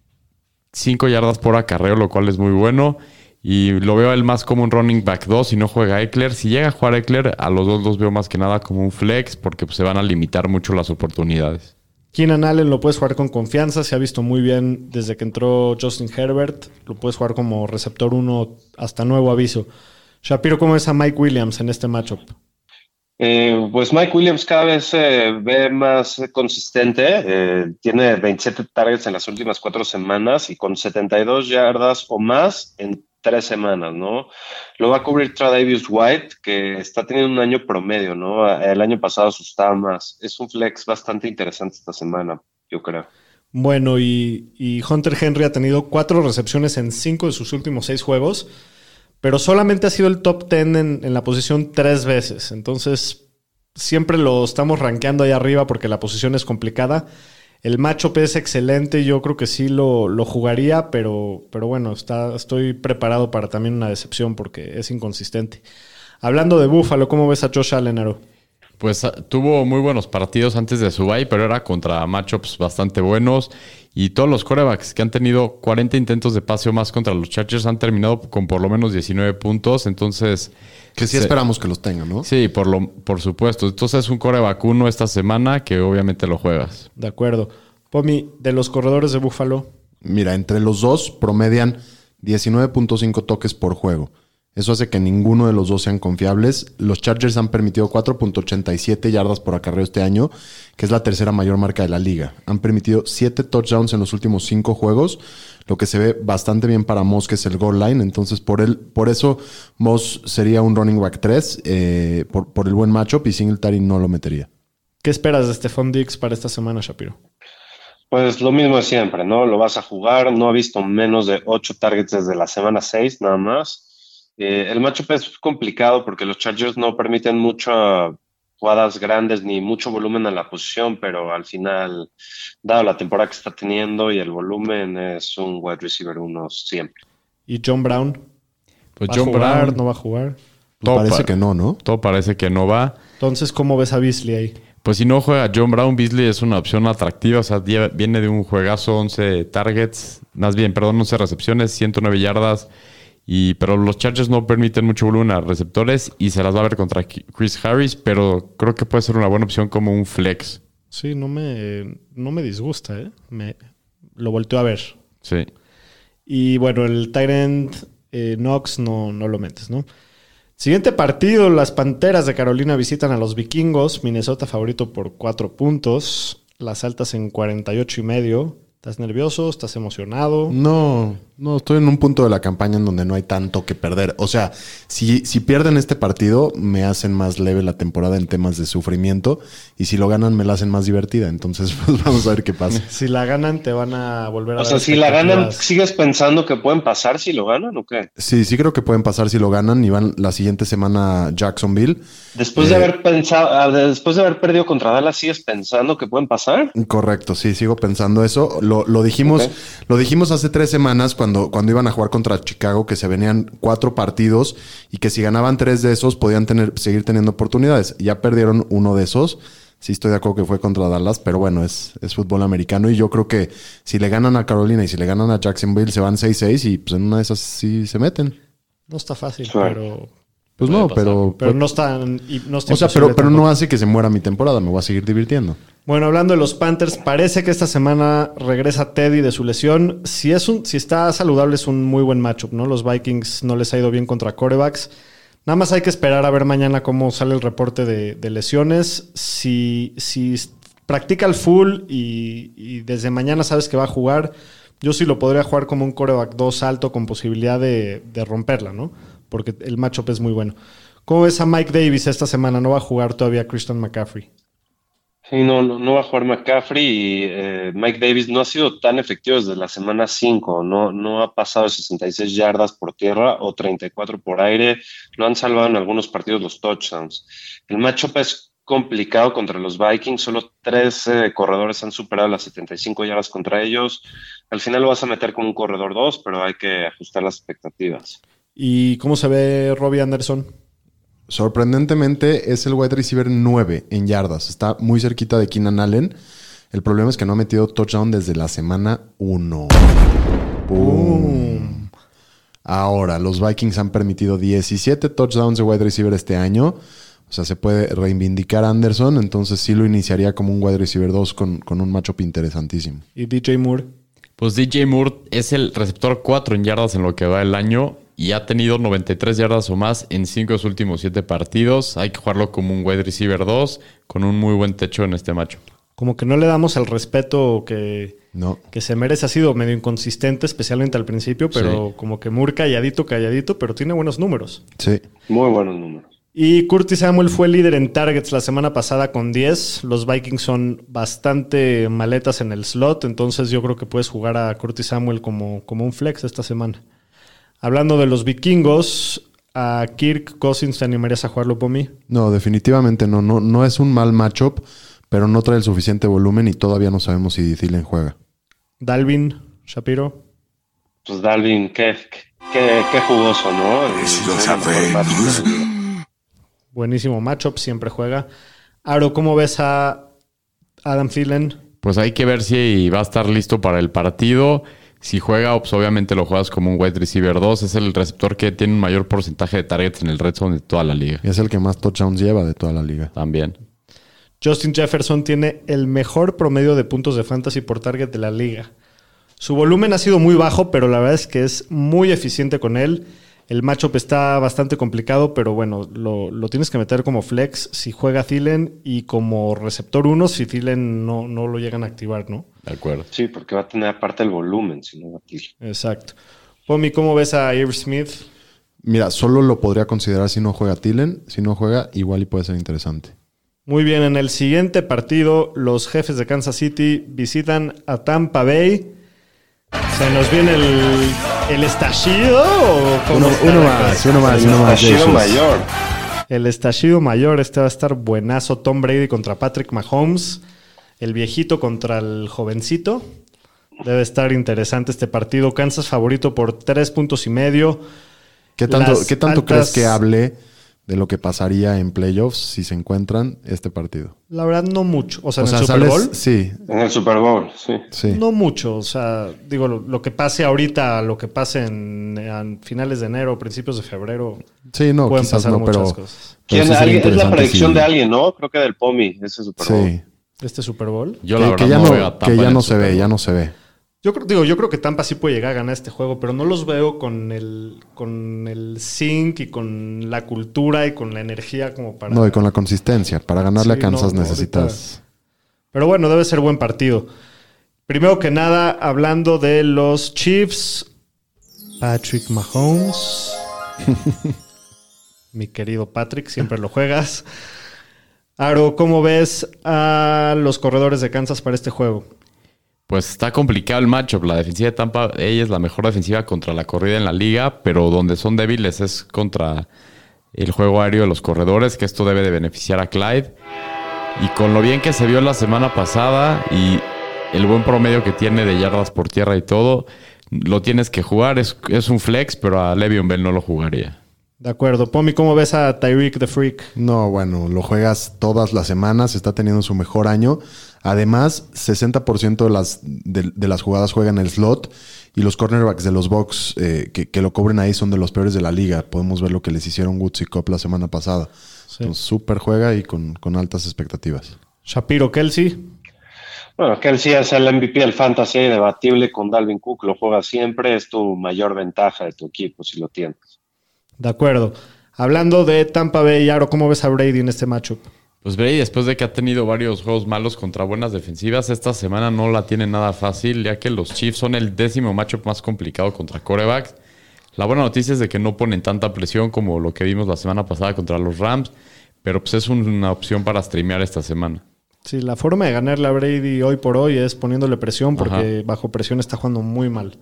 5 yardas por acarreo, lo cual es muy bueno. Y lo veo el más como un running back 2 si no juega Eckler. Si llega a jugar Eckler, a los dos los veo más que nada como un flex porque pues, se van a limitar mucho las oportunidades. Keenan Allen lo puedes jugar con confianza. Se ha visto muy bien desde que entró Justin Herbert. Lo puedes jugar como receptor 1 hasta nuevo aviso. Shapiro, ¿cómo ves a Mike Williams en este matchup? Eh, pues Mike Williams cada vez se ve más consistente. eh, tiene 27 targets en las últimas cuatro semanas y con 72 yardas o más en tres semanas, ¿no? Lo va a cubrir Tradavius White, que está teniendo un año promedio, ¿no? El año pasado asustaba más. Es un flex bastante interesante esta semana, yo creo. Bueno, y Hunter Henry ha tenido cuatro recepciones en cinco de sus últimos seis juegos, pero solamente ha sido el top 10 en, la posición tres veces. Entonces, siempre lo estamos rankeando ahí arriba porque la posición es complicada. El matchup es excelente, yo creo que sí lo, lo jugaría, pero, pero bueno, está, estoy preparado para también una decepción porque es inconsistente. Hablando de Buffalo, ¿cómo ves a Josh Allen? Pues ah, tuvo muy buenos partidos antes de su bye, pero era contra matchups bastante buenos. Y todos los corebacks que han tenido 40 intentos de pase o más contra los Chargers han terminado con por lo menos 19 puntos. Entonces, Que sí esperamos que los tengan, ¿no? sí, por, lo, por supuesto. Entonces es un coreback uno esta semana que obviamente lo juegas. De acuerdo. Pomi, de los corredores de Buffalo, Mira, entre los dos promedian 19.5 toques por juego. Eso hace que ninguno de los dos sean confiables. Los Chargers han permitido 4.87 yardas por acarreo este año, que es la tercera mayor marca de la liga. Han permitido 7 touchdowns en los últimos 5 juegos, lo que se ve bastante bien para Moss, que es el goal line. Entonces, por, él, por eso Moss sería un running back 3, eh, por, por el buen matchup, y Singletary no lo metería. ¿Qué esperas de Stephon Diggs para esta semana, Shapiro? Pues lo mismo de siempre, ¿no? Lo vas a jugar, no ha visto menos de 8 targets desde la semana 6, nada más. Eh, el matchup es complicado porque los Chargers no permiten muchas jugadas grandes ni mucho volumen a la posición, pero al final, dado la temporada que está teniendo y el volumen, es un wide receiver uno siempre. ¿Y John Brown? Pues ¿Va John a jugar? Brown, ¿No va a jugar? todo Parece pa- que no, ¿no? todo parece que no va. Entonces, ¿cómo ves a Beasley ahí? Pues si no juega John Brown, Beasley es una opción atractiva. O sea, viene de un juegazo, 11 targets, más bien, perdón, 11 recepciones, 109 yardas. Y, pero los Chargers no permiten mucho volumen a receptores y se las va a ver contra Chris Harris, pero creo que puede ser una buena opción como un flex. Sí, no me, no me disgusta, ¿eh? Me, lo volteo a ver. Sí. Y bueno, el Tyrant eh, Knox no, no lo metes, ¿no? Siguiente partido, las Panteras de Carolina visitan a los Vikingos. Minnesota favorito por 4 puntos. Las altas en 48 y medio. ¿Estás nervioso? ¿Estás emocionado? No, no, estoy en un punto de la campaña en donde no hay tanto que perder. O sea, si, si pierden este partido, me hacen más leve la temporada en temas de sufrimiento. Y si lo ganan, me la hacen más divertida. Entonces, pues vamos a ver qué pasa. Si la ganan, te van a volver a O dar sea, si la ganan. ¿sigues pensando que pueden pasar si lo ganan o qué? Sí, sí creo que pueden pasar si lo ganan y van la siguiente semana a Jacksonville. Después de Eh, haber pensado, ah, de- después de haber perdido contra Dallas, ¿sigues pensando que pueden pasar? Correcto, sí, sigo pensando eso. Lo, lo dijimos, lo dijimos hace tres semanas cuando, cuando iban a jugar contra Chicago, que se venían cuatro partidos y que si ganaban tres de esos podían tener, seguir teniendo oportunidades. Ya perdieron uno de esos. Sí, estoy de acuerdo que fue contra Dallas, pero bueno, es, es fútbol americano y yo creo que si le ganan a Carolina y si le ganan a Jacksonville se van 6-6 y pues en una de esas sí se meten. No está fácil, Sí. pero, Pues Puede no, pasar. pero... pero no está, y no está o sea, pero, pero no hace que se muera mi temporada, me voy a seguir divirtiendo. Bueno, hablando de los Panthers, parece que esta semana regresa Teddy de su lesión. Si, es un, si está saludable, es un muy buen matchup, ¿no? Los Vikings no les ha ido bien contra corebacks. Nada más hay que esperar a ver mañana cómo sale el reporte de, de lesiones. Si, si practica el full y, y desde mañana sabes que va a jugar, yo sí lo podría jugar como un coreback 2 alto con posibilidad de, de romperla, ¿no? Porque el matchup es muy bueno. ¿Cómo ves a Mike Davis esta semana? No va a jugar todavía Christian McCaffrey. Sí, no, no, no va a jugar McCaffrey y eh, Mike Davis no ha sido tan efectivo desde la semana 5, no, no ha pasado 66 yardas por tierra o 34 por aire, lo han salvado en algunos partidos los touchdowns. El matchup es complicado contra los Vikings, solo tres eh, corredores han superado las 75 yardas contra ellos. Al final lo vas a meter como un corredor 2, pero hay que ajustar las expectativas. ¿Y cómo se ve Robbie Anderson? Sorprendentemente es el wide receiver 9 en yardas. Está muy cerquita de Keenan Allen. El problema es que no ha metido touchdown desde la semana 1. Boom. Ahora, los Vikings han permitido 17 touchdowns de wide receiver este año. O sea, se puede reivindicar a Anderson. Entonces sí lo iniciaría como un wide receiver 2 con, con un matchup interesantísimo. ¿Y DJ Moore? Pues DJ Moore es el receptor 4 en yardas en lo que va el año y ha tenido 93 yardas o más en 5 de sus últimos 7 partidos. Hay que jugarlo como un wide receiver 2 con un muy buen techo en este macho. Como que no le damos el respeto que, No. que se merece. Ha sido medio inconsistente, especialmente al principio, pero Sí. como que Moore calladito, calladito, pero tiene buenos números. Sí. Muy buenos números. Y Curtis Samuel fue líder en targets la semana pasada con 10. Los Vikings son bastante maletas en el slot, entonces yo creo que puedes jugar a Curtis Samuel como, como un flex esta semana. Hablando de los vikingos, a Kirk Cousins te animarías a jugarlo por mí. No, definitivamente no. No, no es un mal matchup, pero no trae el suficiente volumen y todavía no sabemos si Thielen juega. Dalvin, Shapiro. Pues Dalvin, qué, qué, qué jugoso, ¿no? Buenísimo matchup, siempre juega. Aro, ¿cómo ves a Adam Thielen? Pues hay que ver si va a estar listo para el partido. Si juega, pues obviamente lo juegas como un wide receiver 2. Es el receptor que tiene un mayor porcentaje de targets en el red zone de toda la liga. Y es el que más touchdowns lleva de toda la liga. También. Justin Jefferson tiene el mejor promedio de puntos de fantasy por target de la liga. Su volumen ha sido muy bajo, pero la verdad es que es muy eficiente con él. El matchup está bastante complicado, pero bueno, lo, lo tienes que meter como flex si juega Thielen y como receptor 1 si Thielen no, no lo llegan a activar, ¿no? De acuerdo. Sí, porque va a tener aparte el volumen, si no va a tirar. Exacto. Pomi, ¿cómo ves a Irv Smith? Mira, solo lo podría considerar si no juega Tillen. Si no juega, igual y puede ser interesante. Muy bien, en el siguiente partido, los jefes de Kansas City visitan a Tampa Bay. ¿Se nos viene el, el estallido? o cómo Uno, más, uno más, uno más. Tashido esos. mayor. El estallido mayor, este va a estar buenazo. Tom Brady contra Patrick Mahomes. El viejito contra el jovencito. Debe estar interesante este partido. Kansas favorito por tres puntos y medio. ¿Qué tanto, Las ¿qué tanto altas- crees que hable de lo que pasaría en playoffs si se encuentran este partido? La verdad, no mucho. O sea, o en sea, el Super sales- Bowl. Sí, En el Super Bowl, sí. sí. No mucho, o sea, digo, lo, lo que pase ahorita, lo que pase en, en finales de enero, principios de febrero, Sí, no, pueden quizás pasar no, muchas pero. cosas. pero ¿Quién- sí sería alguien- es la predicción si- de alguien, ¿no? Creo que del POMI, ese Super Bowl. Sí. Este Super Bowl. Yo que, la verdad que ya no, no, veo que ya no se ve, ya no se ve. Yo creo, digo, yo creo que Tampa sí puede llegar a ganar este juego, pero no los veo con el, con el sync y con la cultura y con la energía como para. No, y con la consistencia. Para ganarle Sí, a Kansas no, no, necesitas. Pero bueno, debe ser buen partido. Primero que nada, hablando de los Chiefs, Patrick Mahomes. Mi querido Patrick, siempre lo juegas. Aro, ¿cómo ves a los corredores de Kansas para este juego? Pues está complicado el matchup. La defensiva de Tampa, ella es la mejor defensiva contra la corrida en la liga, pero donde son débiles es contra el juego aéreo de los corredores, que esto debe de beneficiar a Clyde. Y con lo bien que se vio la semana pasada y el buen promedio que tiene de yardas por tierra y todo, lo tienes que jugar. Es, es un flex, pero a Le'Veon Bell no lo jugaría. De acuerdo. Pomi, ¿cómo ves a Tyreek the Freak? No, bueno, lo juegas todas las semanas, está teniendo su mejor año. Además, 60% de las, de, de las jugadas juegan el slot y los cornerbacks de los Bucks eh, que, que lo cobren ahí son de los peores de la liga. Podemos ver lo que les hicieron Woods y Cobb la semana pasada. Entonces, súper juega y con, con altas expectativas. Shapiro Kelsey. Bueno, sí es el MVP del Fantasy debatible con Dalvin Cook, lo juega siempre, es tu mayor ventaja de tu equipo si lo tienes. De acuerdo. Hablando de Tampa Bay, Aro, ¿cómo ves a Brady en este matchup? Pues Brady, después de que ha tenido varios juegos malos contra buenas defensivas, esta semana no la tiene nada fácil, ya que los Chiefs son el décimo matchup más complicado contra corebacks. La buena noticia es de que no ponen tanta presión como lo que vimos la semana pasada contra los Rams, pero pues es una opción para streamear esta semana. Sí, la forma de ganarle a Brady hoy por hoy es poniéndole presión porque Ajá. bajo presión está jugando muy mal.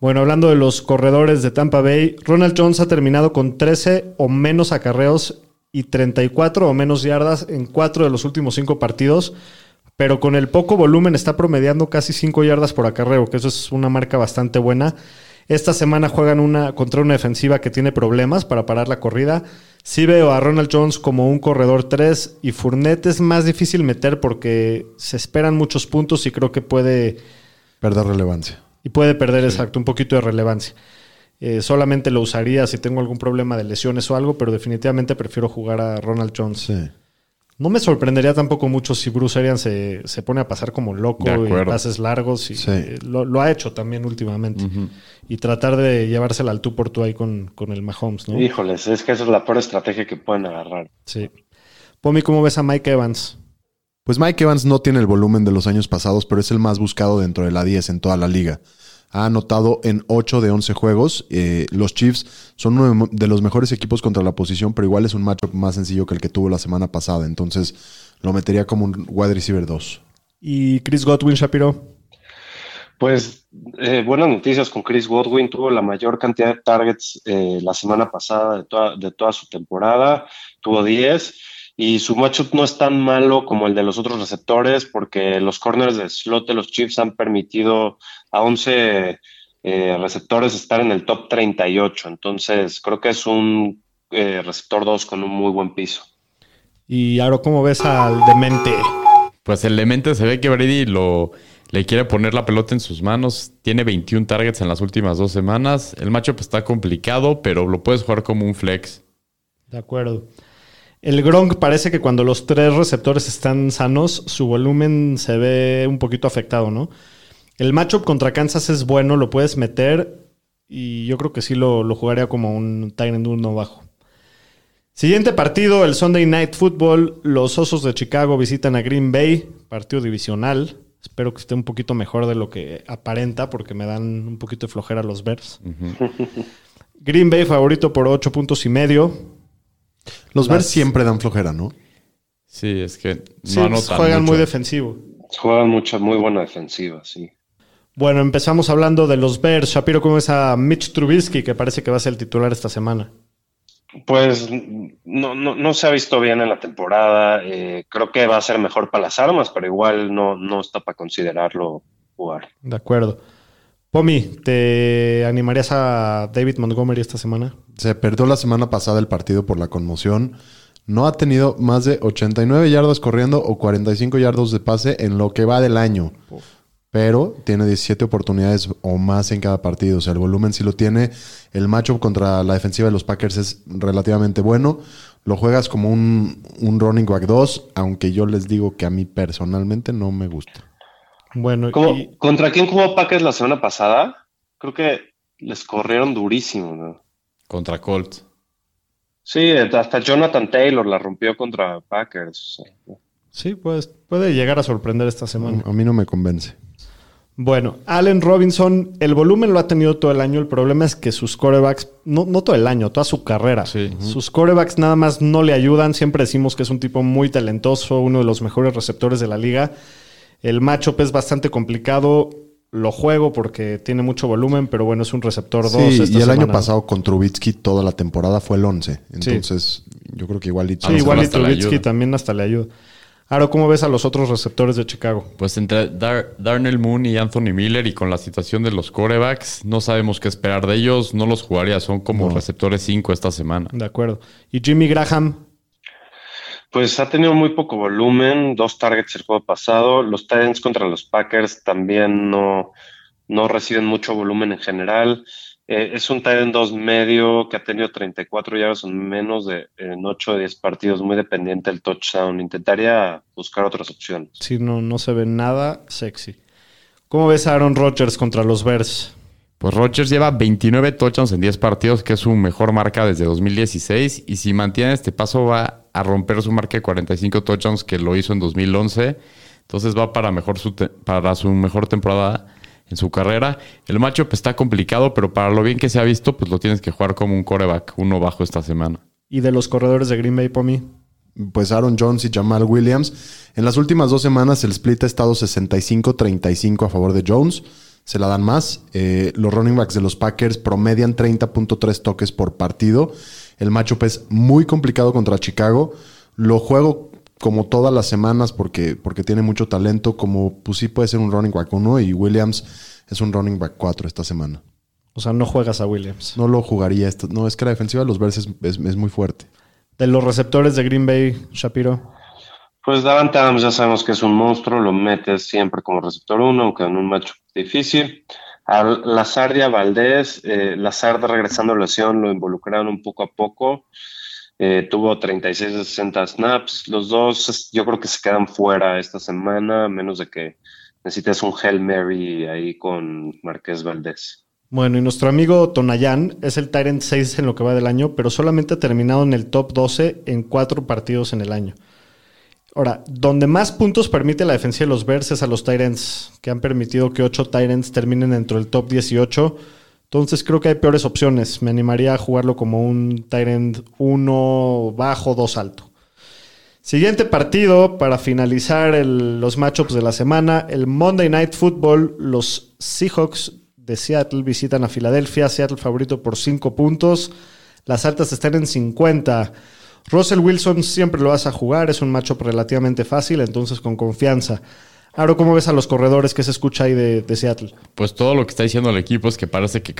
Bueno, hablando de los corredores de Tampa Bay, Ronald Jones ha terminado con 13 o menos acarreos y 34 o menos yardas en cuatro de los últimos cinco partidos, pero con el poco volumen está promediando casi 5 yardas por acarreo, que eso es una marca bastante buena. Esta semana juegan una, contra una defensiva que tiene problemas para parar la corrida. Sí veo a Ronald Jones como un corredor 3 y Fournette es más difícil meter porque se esperan muchos puntos y creo que puede, Perder relevancia. Y puede perder exacto un poquito de relevancia. Eh, solamente lo usaría si tengo algún problema de lesiones o algo, pero definitivamente prefiero jugar a Ronald Jones. Sí. No me sorprendería tampoco mucho si Bruce Arians se, se pone a pasar como loco y pases largos. Y, Sí. eh, lo, lo ha hecho también últimamente. Y tratar de llevársela al tú por tú ahí con, con el Mahomes, ¿no? Híjoles, es que esa es la peor estrategia que pueden agarrar. Sí. Pomi, ¿cómo ves a Mike Evans? Pues Mike Evans no tiene el volumen de los años pasados, pero es el más buscado dentro de la 10 en toda la liga. Ha anotado en 8 de 11 juegos. Eh, los Chiefs son uno de los mejores equipos contra la posición, pero igual es un matchup más sencillo que el que tuvo la semana pasada. Entonces lo metería como un wide receiver 2. ¿Y Chris Godwin, Shapiro? Pues eh, buenas noticias con Chris Godwin, tuvo la mayor cantidad de targets eh, la semana pasada de toda, de toda su temporada, tuvo 10 y su matchup no es tan malo como el de los otros receptores porque los corners de slot de los Chiefs han permitido a 11 eh, receptores estar en el top 38, entonces creo que es un eh, receptor 2 con un muy buen piso. Y Aro, ¿cómo ves al demente? Pues el demente se ve que Brady lo, le quiere poner la pelota en sus manos. Tiene 21 targets en las últimas dos semanas. El matchup está complicado, pero lo puedes jugar como un flex. De acuerdo. El Gronk parece que cuando los tres receptores están sanos, su volumen se ve un poquito afectado, ¿no? El matchup contra Kansas es bueno, lo puedes meter y yo creo que sí lo, lo jugaría como un Tyrant 1 bajo. Siguiente partido, el Sunday Night Football. Los Osos de Chicago visitan a Green Bay, partido divisional. Espero que esté un poquito mejor de lo que aparenta porque me dan un poquito de flojera los Bears. Green Bay favorito por 8 puntos y medio. Los Bears siempre dan flojera, ¿no? Sí, es que no Sí, pues, anotan juegan mucho. muy defensivo. Juegan mucha, muy buena defensiva, sí. Bueno, empezamos hablando de los Bears. Shapiro, ¿cómo es a Mitch Trubisky, que parece que va a ser el titular esta semana? Pues no, no, no se ha visto bien en la temporada. eh, creo que va a ser mejor para las armas, pero igual no, no está para considerarlo jugar. De acuerdo. Pomi, ¿te animarías a David Montgomery esta semana? Se perdió la semana pasada el partido por la conmoción. No ha tenido más de 89 yardas corriendo o 45 yardas de pase en lo que va del año. Pero tiene 17 oportunidades o más en cada partido. O sea, el volumen sí lo tiene. El matchup contra la defensiva de los Packers es relativamente bueno. Lo juegas como un, un running back 2, aunque yo les digo que a mí personalmente no me gusta. Bueno, ¿Cómo- y- ¿Contra quién jugó Packers la semana pasada? Creo que les corrieron durísimo, ¿no? Contra Colts. Sí, hasta Jonathan Taylor la rompió contra Packers. sí, pues, puede llegar a sorprender esta semana. A mí no me convence. Bueno, Allen Robinson, el volumen lo ha tenido todo el año. El problema es que sus corebacks, no, no todo el año, toda su carrera. Sí. Sus corebacks nada más no le ayudan. Siempre decimos que es un tipo muy talentoso, uno de los mejores receptores de la liga. El matchup es bastante complicado. Lo juego porque tiene mucho volumen, pero bueno, es un receptor 2. Sí, y el año pasado con Trubitsky toda la temporada fue el 11. Entonces, yo creo que igual y Sí, igual y ayuda. también hasta le ayuda. Ahora, ¿cómo ves a los otros receptores de Chicago? Pues entre Dar- Darnell Moon y Anthony Miller y con la situación de los corebacks, no sabemos qué esperar de ellos. No los jugaría, son como No. receptores 5 esta semana. De acuerdo. Y Jimmy Graham, Pues ha tenido muy poco volumen, dos targets el juego pasado. Los Titans contra los Packers también no, no reciben mucho volumen en general. Eh, es un Titan 2 medio que ha tenido 34 yardas en menos de en 8 de 10 partidos, muy dependiente del touchdown. Intentaría buscar otras opciones. si no, no se ve nada sexy. ¿Cómo ves a Aaron Rodgers contra los Bears? Pues Rodgers lleva 29 touchdowns en 10 partidos, que es su mejor marca desde 2016. Y si mantiene este paso, va a romper su marca de 45 touchdowns que lo hizo en 2011. Entonces va para, mejor su para su mejor temporada en su carrera. El matchup está complicado, pero para lo bien que se ha visto, pues lo tienes que jugar como un coreback, uno bajo esta semana. Y de los corredores de Green Bay, Pomi. pues Aaron Jones y Jamal Williams. En las últimas dos semanas el split ha estado 65-35 a favor de Jones. Se la dan más. Eh, los running backs de los Packers promedian 30.3 toques por partido. El matchup es muy complicado contra Chicago. Lo juego como todas las semanas porque, porque tiene mucho talento. Como pues sí puede ser un running back 1 y Williams es un running back 4 esta semana. O sea, no juegas a Williams. No lo jugaría. Esta, no, es que la defensiva de los Bears es, es- es muy fuerte. De los receptores de Green Bay, Shapiro. Pues Davante Adams ya sabemos que es un monstruo, lo metes siempre como receptor 1, aunque en un match difícil. A Lazardia Valdés, eh, Lazard regresando a lesión, lo involucraron un poco a poco. Eh, tuvo 36 de 60 snaps. Los dos yo creo que se quedan fuera esta semana, a menos de que necesites un Hail Mary ahí con Marqués Valdés. Bueno, y nuestro amigo Tonayan es el Tyrant 6 en lo que va del año, pero solamente ha terminado en el top 12 en cuatro partidos en el año. Ahora, donde más puntos permite la defensa de los Bears es a los Tyrants, que han permitido que ocho Tyrants terminen dentro del top 18. Entonces creo que hay peores opciones. Me animaría a jugarlo como un Tyrant 1 bajo, 2 alto. Siguiente partido para finalizar los matchups de la semana. El Monday Night Football. Los Seahawks de Seattle visitan a Filadelfia. Seattle favorito por 5 puntos. Las altas están en 50. Russell Wilson siempre lo vas a jugar. Es un matchup relativamente fácil, entonces con confianza. Ahora, ¿cómo ves a los corredores que se escucha ahí de, Seattle? Pues todo lo que está diciendo el equipo es que parece que,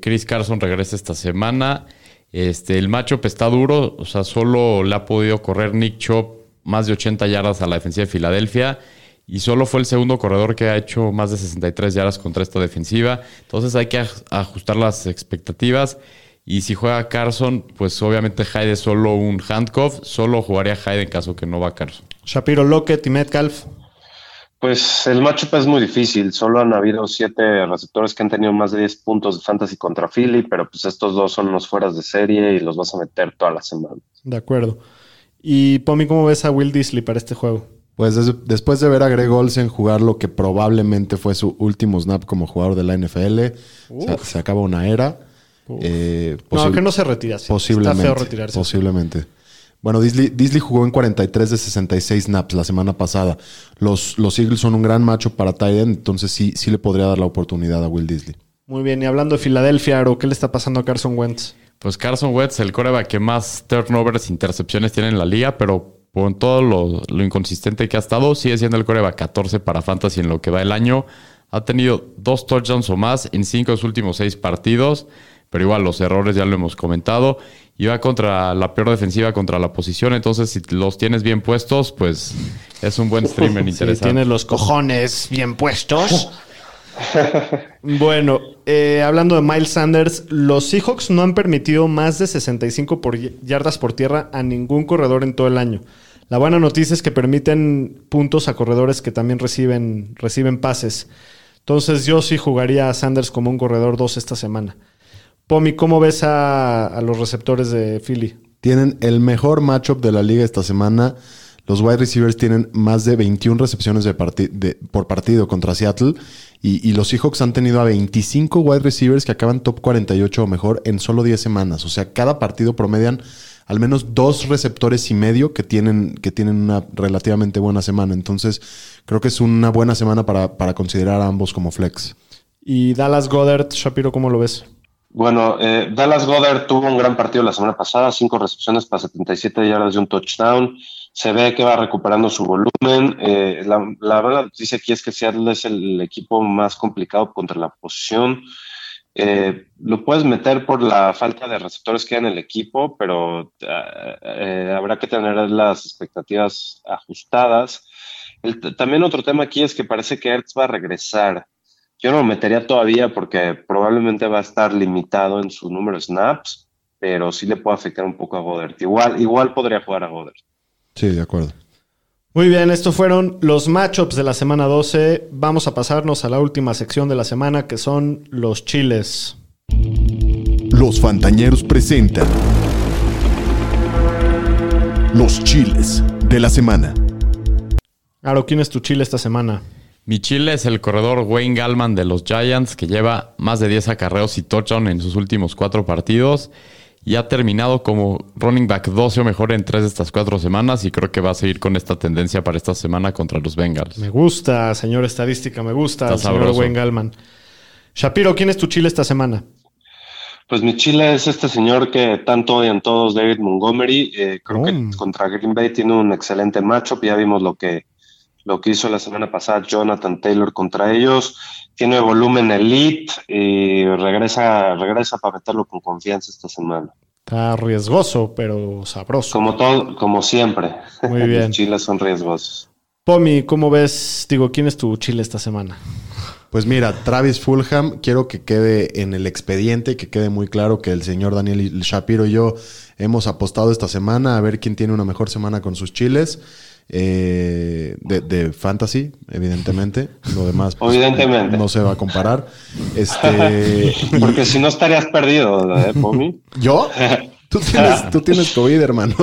Chris Carson regresa esta semana. Este, el matchup está duro, o sea, solo le ha podido correr Nick Chop más de 80 yardas a la defensiva de Filadelfia y solo fue el segundo corredor que ha hecho más de 63 yardas contra esta defensiva. Entonces hay que aj- ajustar las expectativas. Y si juega Carson, pues obviamente Hyde es solo un handcuff. Solo jugaría Hyde en caso que no va Carson. Shapiro Lockett y Metcalf. Pues el matchup es muy difícil. Solo han habido siete receptores que han tenido más de 10 puntos de fantasy contra Philly, pero pues estos dos son unos fueras de serie y los vas a meter toda la semana. De acuerdo. Y Pomi, ¿cómo ves a Will Disley para este juego? Pues des- después de ver a Greg Olsen jugar lo que probablemente fue su último snap como jugador de la NFL, se, se acaba una era. Eh, No, que no se retira. sí. Posiblemente. Está feo retirarse. Posiblemente. Bueno, Disley, Disley jugó en 43 de 66 snaps la semana pasada. Los, los Eagles son un gran macho para Tyden, entonces sí, sí le podría dar la oportunidad a Will Disley. Muy bien. Y hablando de Filadelfia, Aro, ¿qué le está pasando a Carson Wentz? Pues Carson Wentz, el coreback que más turnovers, intercepciones tiene en la liga, pero con todo lo, lo inconsistente que ha estado, sigue siendo el coreback 14 para Fantasy en lo que va el año. Ha tenido dos touchdowns o más en cinco de sus últimos seis partidos, pero igual los errores ya lo hemos comentado. Y va contra la peor defensiva contra la posición, entonces si los tienes bien puestos, pues es un buen streamer Sí, interesante. tiene los cojones bien puestos. bueno, eh, hablando de Miles Sanders, los Seahawks no han permitido más de 65 por y- yardas por tierra a ningún corredor en todo el año. La buena noticia es que permiten puntos a corredores que también reciben, reciben pases. Entonces yo sí jugaría a Sanders como un corredor 2 esta semana. Pomi, ¿cómo ves a, a los receptores de Philly? Tienen el mejor matchup de la liga esta semana. Los wide receivers tienen más de 21 recepciones de parti- de- por partido contra Seattle. Y, y los Seahawks han tenido a 25 wide receivers que acaban top 48 o mejor en solo 10 semanas. O sea, cada partido promedian al menos dos receptores y medio que tienen, que tienen una relativamente buena semana. Entonces, creo que es una buena semana para, para considerar a ambos como flex. Y Dallas Goddard, Shapiro, ¿cómo lo ves? Bueno, eh, Dallas Goddard tuvo un gran partido la semana pasada, cinco recepciones para 77 yardas y un touchdown. Se ve que va recuperando su volumen. Eh, la, la buena noticia aquí es que Seattle es el equipo más complicado contra la posición. Eh, lo puedes meter por la falta de receptores que hay en el equipo, pero eh, eh, habrá que tener las expectativas ajustadas. El- también otro tema aquí es que parece que Ertz va a regresar. Yo no lo metería todavía porque probablemente va a estar limitado en su número de snaps, pero sí le puede afectar un poco a Goddard. Igual, igual podría jugar a Goddard. Sí, de acuerdo. Muy bien, estos fueron los matchups de la semana 12. Vamos a pasarnos a la última sección de la semana que son los chiles. Los Fantañeros presentan los chiles de la semana. Aro, ¿quién es tu chile esta semana? Mi chile es el corredor Wayne Gallman de los Giants, que lleva más de 10 acarreos y touchdown en sus últimos cuatro partidos. Y ha terminado como running back 12 o mejor en tres de estas cuatro semanas. Y creo que va a seguir con esta tendencia para esta semana contra los Bengals. Me gusta, señor estadística, me gusta el señor. Wayne Gallman. Shapiro, ¿quién es tu chile esta semana? Pues mi chile es este señor que tanto odian todos, David Montgomery. Eh, creo Oh. que contra Green Bay tiene un excelente matchup. Ya vimos lo que, lo que hizo la semana pasada Jonathan Taylor contra ellos. Tiene volumen elite y regresa, regresa para meterlo con confianza esta semana. Está riesgoso, pero sabroso. Como todo, como siempre. Muy bien. Los chiles son riesgosos. Pomi, ¿cómo ves? Digo, ¿quién es tu chile esta semana? Pues mira, Travis Fulham, quiero que quede en el expediente, que quede muy claro que el señor Daniel Shapiro y yo hemos apostado esta semana a ver quién tiene una mejor semana con sus chiles. Eh, de, de fantasy, evidentemente. Lo demás pues, Evidentemente. no se va a comparar. Este, y- Porque si no estarías perdido, ¿eh, Pomi? ¿Yo? Tú tienes, tú tienes COVID, hermano.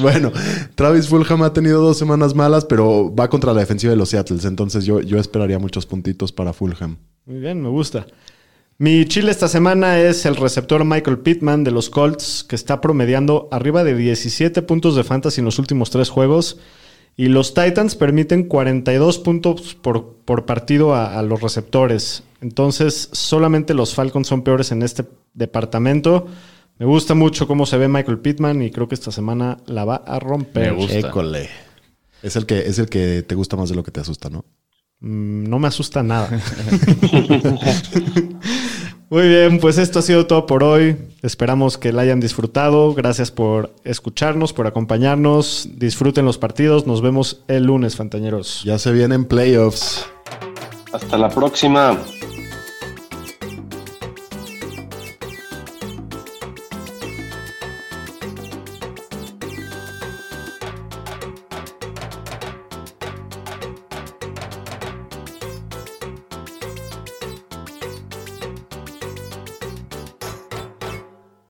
bueno, Travis Fulham ha tenido dos semanas malas, pero va contra la defensiva de los Seattles. Entonces yo, yo esperaría muchos puntitos para Fulham. Muy bien, me gusta. Mi chile esta semana es el receptor Michael Pittman de los Colts, que está promediando arriba de 17 puntos de fantasy en los últimos tres juegos. Y los Titans permiten 42 puntos por, por partido a, a los receptores. Entonces, solamente los Falcons son peores en este departamento. Me gusta mucho cómo se ve Michael Pittman y creo que esta semana la va a romper. Me gusta. École. Es el, que, es el que te gusta más de lo que te asusta, ¿no? Mm, No me asusta nada. Muy bien, pues esto ha sido todo por hoy. Esperamos que la hayan disfrutado. Gracias por escucharnos, por acompañarnos. Disfruten los partidos. Nos vemos el lunes, Fantañeros. Ya se vienen playoffs. Hasta la próxima.